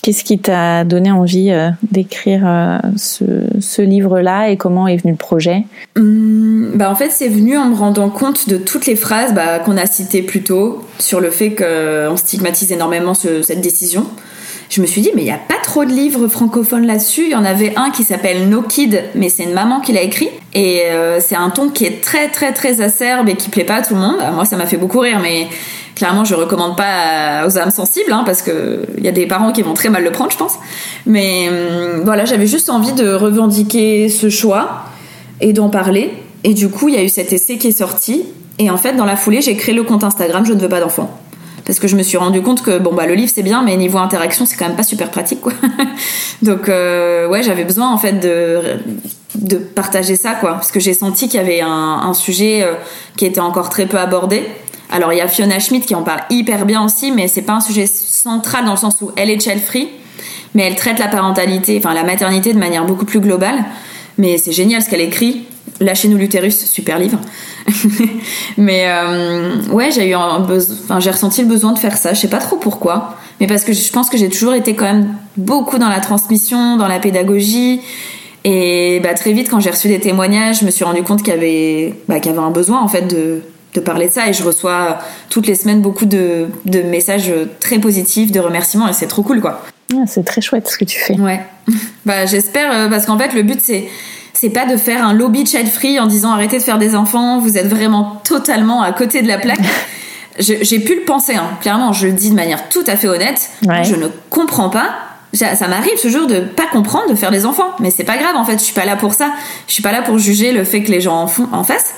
Qu'est-ce qui t'a donné envie euh, d'écrire euh, ce, livre-là et comment est venu le projet? Hum, bah En fait, c'est venu en me rendant compte de toutes les phrases bah, qu'on a citées plus tôt sur le fait qu'on stigmatise énormément cette décision. Je me suis dit, mais il n'y a pas trop de livres francophones là-dessus. Il y en avait un qui s'appelle No Kid, mais c'est une maman qui l'a écrit. Et euh, c'est un ton qui est très, très, très acerbe et qui plaît pas à tout le monde. Moi, ça m'a fait beaucoup rire, mais clairement, je recommande pas aux âmes sensibles, hein, parce que il y a des parents qui vont très mal le prendre, je pense. Mais hum, voilà, j'avais juste envie de revendiquer ce choix et d'en parler. Et du coup, il y a eu cet essai qui est sorti. Et en fait, dans la foulée, j'ai créé le compte Instagram Je ne veux pas d'enfants. Parce que je me suis rendu compte que bon bah le livre c'est bien, mais niveau interaction c'est quand même pas super pratique quoi. Donc euh, ouais j'avais besoin en fait de partager ça quoi, parce que j'ai senti qu'il y avait un, un sujet euh, qui était encore très peu abordé alors il y a Fiona Schmidt qui en parle hyper bien aussi, mais c'est pas un sujet central dans le sens où elle est child free, mais elle traite la parentalité, enfin la maternité de manière beaucoup plus globale. Mais c'est génial ce qu'elle écrit. Lâchez-nous l'utérus, super livre. mais euh, ouais, j'ai eu un besoin, j'ai ressenti le besoin de faire ça. Je sais pas trop pourquoi, mais parce que je pense que j'ai toujours été quand même beaucoup dans la transmission, dans la pédagogie. Et bah, très vite, quand j'ai reçu des témoignages, je me suis rendu compte qu'il y bah, qu'il y avait un besoin en fait de, de parler de ça et je reçois toutes les semaines beaucoup de, de messages très positifs, de remerciements et c'est trop cool quoi. Ah, c'est très chouette ce que tu fais. Ouais. bah j'espère euh, parce qu'en fait le but c'est c'est pas de faire un lobby child free en disant arrêtez de faire des enfants, vous êtes vraiment totalement à côté de la plaque. J'ai pu le penser, hein. clairement, je le dis de manière tout à fait honnête. Je ne comprends pas ça m'arrive ce jour de pas comprendre de faire des enfants mais c'est pas grave en fait je suis pas là pour ça je suis pas là pour juger le fait que les gens en font en fassent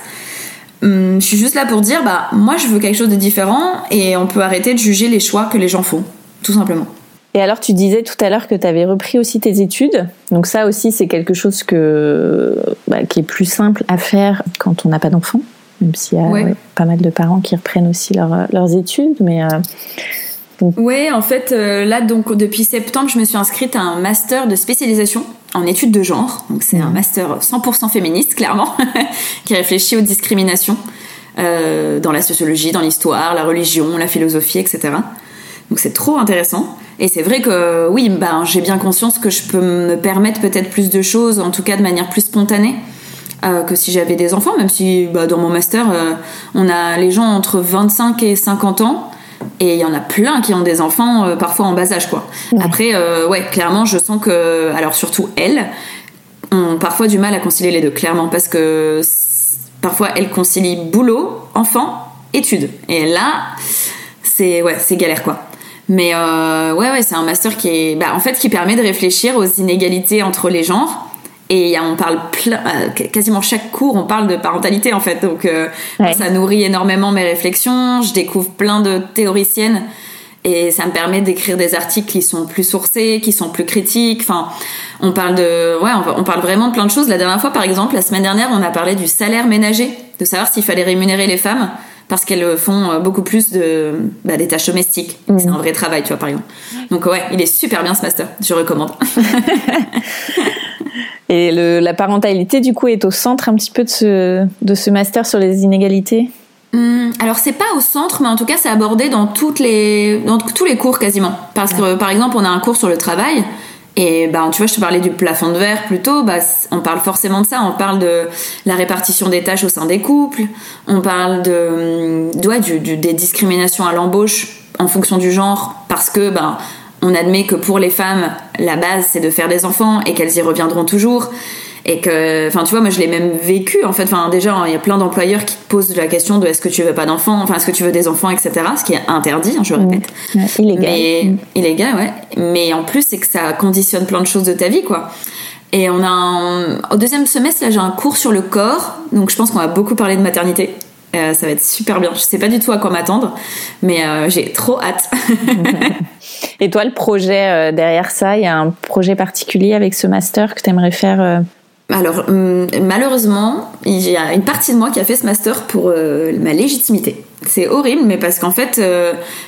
Hum, je suis juste là pour dire, bah, moi je veux quelque chose de différent et on peut arrêter de juger les choix que les gens font, tout simplement. Et alors, tu disais tout à l'heure que tu avais repris aussi tes études. Donc ça aussi, c'est quelque chose que, bah, qui est plus simple à faire quand on n'a pas d'enfant, même s'il y a pas mal de parents qui reprennent aussi leurs études. Mais euh, oui, en fait, euh, là, donc depuis septembre, je me suis inscrite à un master de spécialisation en études de genre. Donc c'est un master 100% féministe, clairement, qui réfléchit aux discriminations euh, dans la sociologie, dans l'histoire, la religion, la philosophie, etc. Donc c'est trop intéressant. Et c'est vrai que oui, ben j'ai bien conscience que je peux me permettre peut-être plus de choses, en tout cas de manière plus spontanée. Euh, que si j'avais des enfants, même si bah, dans mon master, euh, on a les gens entre 25 et 50 ans, et il y en a plein qui ont des enfants, euh, parfois en bas âge, quoi. Après, ouais, clairement, je sens que, alors surtout elles, ont parfois du mal à concilier les deux, clairement, parce que parfois elles concilient boulot, enfant, études. Et là, c'est ouais, c'est galère, quoi. Mais ouais, ouais, c'est un master qui est, bah, en fait, qui permet de réfléchir aux inégalités entre les genres et on parle plein, euh, quasiment chaque cours, on parle de parentalité en fait. Donc euh, ça nourrit énormément mes réflexions. Je découvre plein de théoriciennes et ça me permet d'écrire des articles qui sont plus sourcés, qui sont plus critiques. Enfin, on parle de, ouais, on, parle vraiment de plein de choses. La dernière fois, par exemple, la semaine dernière, on a parlé du salaire ménager, de savoir s'il fallait rémunérer les femmes parce qu'elles font euh, beaucoup plus de bah, des tâches domestiques. Mmh. C'est un vrai travail, tu vois, par exemple. Donc ouais, il est super bien ce master. Je recommande. Et le, la parentalité, du coup, est au centre un petit peu de ce, de ce master sur les inégalités hum, alors c'est pas au centre, mais en tout cas c'est abordé dans toutes les dans tous les cours quasiment. Parce que par exemple on a un cours sur le travail. Et bah tu vois je te parlais du plafond de verre plus tôt, bah on parle forcément de ça, on parle de la répartition des tâches au sein des couples, on parle de, hum, ouais, du, des discriminations à l'embauche en fonction du genre. Parce que bah on admet que pour les femmes, la base c'est de faire des enfants et qu'elles y reviendront toujours. Et que, enfin, tu vois, moi je l'ai même vécu en fait. Enfin, déjà, il y a plein d'employeurs qui te posent la question de est-ce que tu veux pas d'enfants, enfin, est-ce que tu veux des enfants, etc. Ce qui est interdit, hein, je répète. illégal. Mais, illégal, ouais. Mais en plus, c'est que ça conditionne plein de choses de ta vie, quoi. Et on a au deuxième semestre, là, j'ai un cours sur le corps. Donc, je pense qu'on va beaucoup parler de maternité. Euh, ça va être super bien. Je sais pas du tout à quoi m'attendre, mais euh, j'ai trop hâte. Et toi, le projet euh, derrière ça, il y a un projet particulier avec ce master que tu aimerais faire alors hum, malheureusement, il y a une partie de moi qui a fait ce master pour ma légitimité. C'est horrible, mais parce qu'en fait,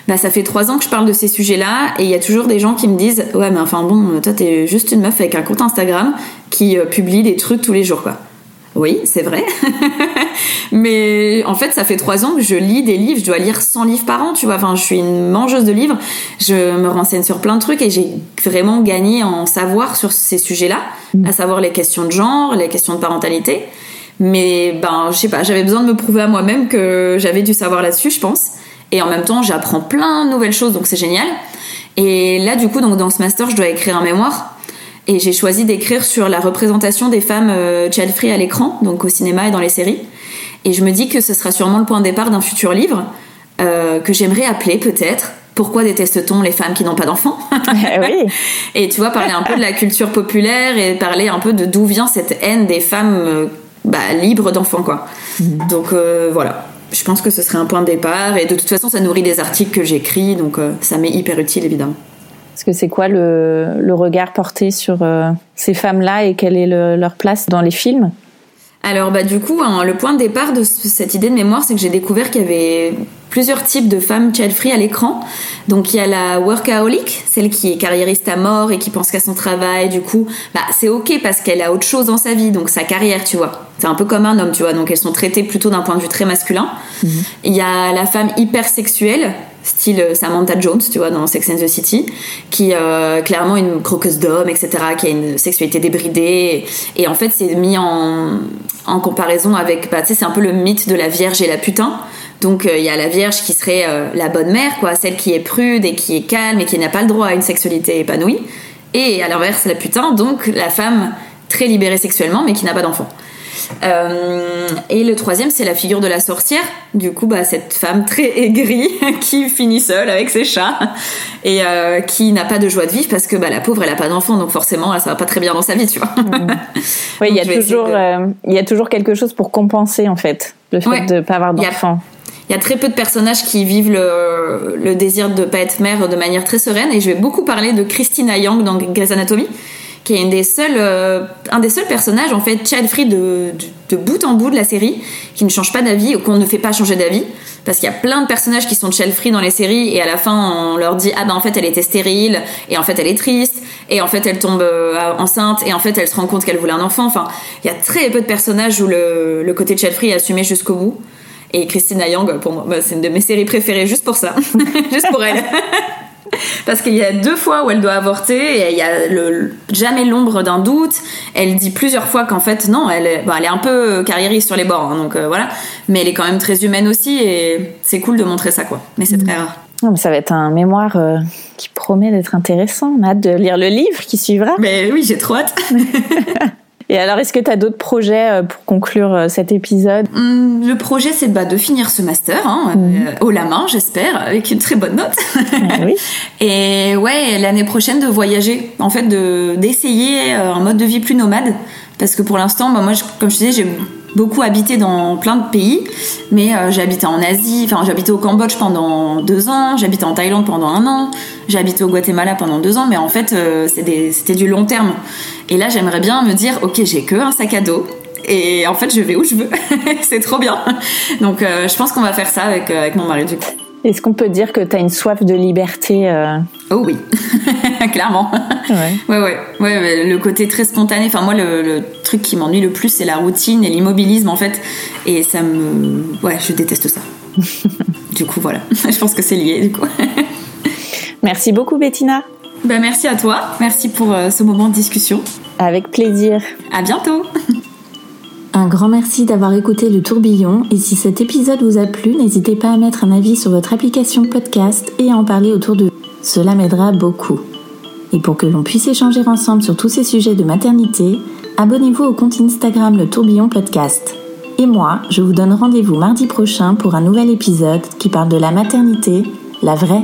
bah, ça fait trois ans que je parle de ces sujets-là, et il y a toujours des gens qui me disent ouais, mais enfin bon, toi t'es juste une meuf avec un compte Instagram qui publie des trucs tous les jours, quoi. Oui, c'est vrai. Mais en fait, ça fait trois ans que je lis des livres. Je dois lire 100 livres par an, tu vois. Enfin, je suis une mangeuse de livres. Je me renseigne sur plein de trucs et j'ai vraiment gagné en savoir sur ces sujets-là, mm. à savoir les questions de genre, les questions de parentalité. Mais ben, je sais pas, j'avais besoin de me prouver à moi-même que j'avais du savoir là-dessus, je pense. Et en même temps, j'apprends plein de nouvelles choses, donc c'est génial. Et là, du coup, donc dans ce master, je dois écrire un mémoire et j'ai choisi d'écrire sur la représentation des femmes euh, child-free à l'écran, donc au cinéma et dans les séries. Et je me dis que ce sera sûrement le point de départ d'un futur livre euh, que j'aimerais appeler peut-être pourquoi déteste-t-on les femmes qui n'ont pas d'enfants eh oui. Et tu vois, parler un peu de la culture populaire et parler un peu de d'où vient cette haine des femmes euh, bah, libres d'enfants, quoi. Mm. Donc euh, voilà, je pense que ce serait un point de départ. Et de toute façon, ça nourrit des articles que j'écris, donc ça m'est hyper utile, évidemment. Parce que c'est quoi le, regard porté sur euh, ces femmes-là et quelle est leur place dans les films? Alors bah du coup, hein, le point de départ de cette idée de mémoire, c'est que j'ai découvert qu'il y avait plusieurs types de femmes child-free à l'écran. Donc il y a la workaholic, celle qui est carriériste à mort et qui pense qu'à son travail. Du coup, bah c'est ok parce qu'elle a autre chose dans sa vie, donc sa carrière, tu vois. C'est un peu comme un homme, tu vois. Donc elles sont traitées plutôt d'un point de vue très masculin. Mhm. Il y a la femme hypersexuelle style euh, Samantha Jones, tu vois, dans Sex and the City, qui euh, clairement une croqueuse d'hommes, etc., qui a une sexualité débridée. Et, en fait, c'est mis en, en comparaison avec, bah, tu sais, c'est un peu le mythe de la vierge et la putain. Donc euh, il y a la vierge qui serait euh, la bonne mère, quoi, celle qui est prude et qui est calme et qui n'a pas le droit à une sexualité épanouie. Et à l'inverse, la putain, donc la femme très libérée sexuellement mais qui n'a pas d'enfant. Euh, et le troisième, c'est la figure de la sorcière. Du coup, bah, cette femme très aigrie qui finit seule avec ses chats et euh, qui n'a pas de joie de vivre parce que bah, la pauvre, elle a pas d'enfant, donc forcément, ça va pas très bien dans sa vie, tu vois. oui, il y a toujours, euh, il y a toujours quelque chose pour compenser en fait le fait de pas avoir d'enfant. Il y a très peu de personnages qui vivent le, le désir de pas être mère de manière très sereine et je vais beaucoup parler de Christina Yang dans Grey's Anatomy qui est des euh, un des seuls personnages en fait child free de, de, bout en bout de la série, qui ne change pas d'avis ou qu'on ne fait pas changer d'avis, parce qu'il y a plein de personnages qui sont child free dans les séries et à la fin on leur dit ah ben en fait elle était stérile et en fait elle est triste et en fait elle tombe euh, enceinte et en fait elle se rend compte qu'elle voulait un enfant. Enfin, il y a très peu de personnages où le, le côté child free est assumé jusqu'au bout. Et Christina Yang, pour moi, bah, c'est une de mes séries préférées juste pour ça, juste pour elle. Parce qu'il y a deux fois où elle doit avorter et il y a le, jamais l'ombre d'un doute. Elle dit plusieurs fois qu'en fait non, elle est, bon, elle est un peu carriériste sur les bords, hein, donc euh, voilà. Mais elle est quand même très humaine aussi et c'est cool de montrer ça quoi. Mais c'est très rare. Non, mais ça va être un mémoire euh, qui promet d'être intéressant. On a hâte de lire le livre qui suivra. Mais oui, j'ai trop hâte. Et alors, est-ce que tu as d'autres projets euh, pour conclure euh, cet épisode? Hum, Le projet, c'est bah, de finir ce master, hein, euh, haut la main, j'espère, avec une très bonne note. oui. Et ouais, l'année prochaine de voyager, en fait, de d'essayer un mode de vie plus nomade, parce que pour l'instant, bah, moi, je- comme je disais, j'ai beaucoup habité dans plein de pays, mais euh, j'ai habité en Asie, enfin j'ai habité au Cambodge pendant deux ans, j'ai habité en Thaïlande pendant un an, j'ai habité au Guatemala pendant deux ans, mais en fait euh, c'est des- c'était du long terme. Et là j'aimerais bien me dire, ok j'ai que un sac à dos. Et en fait, je vais où je veux. c'est trop bien. Donc, euh, je pense qu'on va faire ça avec, euh, avec mon mari, du coup. Est-ce qu'on peut dire que tu as une soif de liberté Oh oui, clairement. Ouais. Ouais, ouais, ouais, mais le côté très spontané. Enfin, moi, le, le truc qui m'ennuie le plus, c'est la routine et l'immobilisme, en fait. Et ça me. Ouais, je déteste ça. du coup, voilà. je pense que c'est lié, du coup. Merci beaucoup, Bettina. ben, merci à toi. Merci pour euh, ce moment de discussion. Avec plaisir. À bientôt. Un grand merci d'avoir écouté le tourbillon et si cet épisode vous a plu, n'hésitez pas à mettre un avis sur votre application podcast et à en parler autour de vous. Cela m'aidera beaucoup. Et pour que l'on puisse échanger ensemble sur tous ces sujets de maternité, abonnez-vous au compte Instagram le tourbillon podcast. Et moi, je vous donne rendez-vous mardi prochain pour un nouvel épisode qui parle de la maternité, la vraie.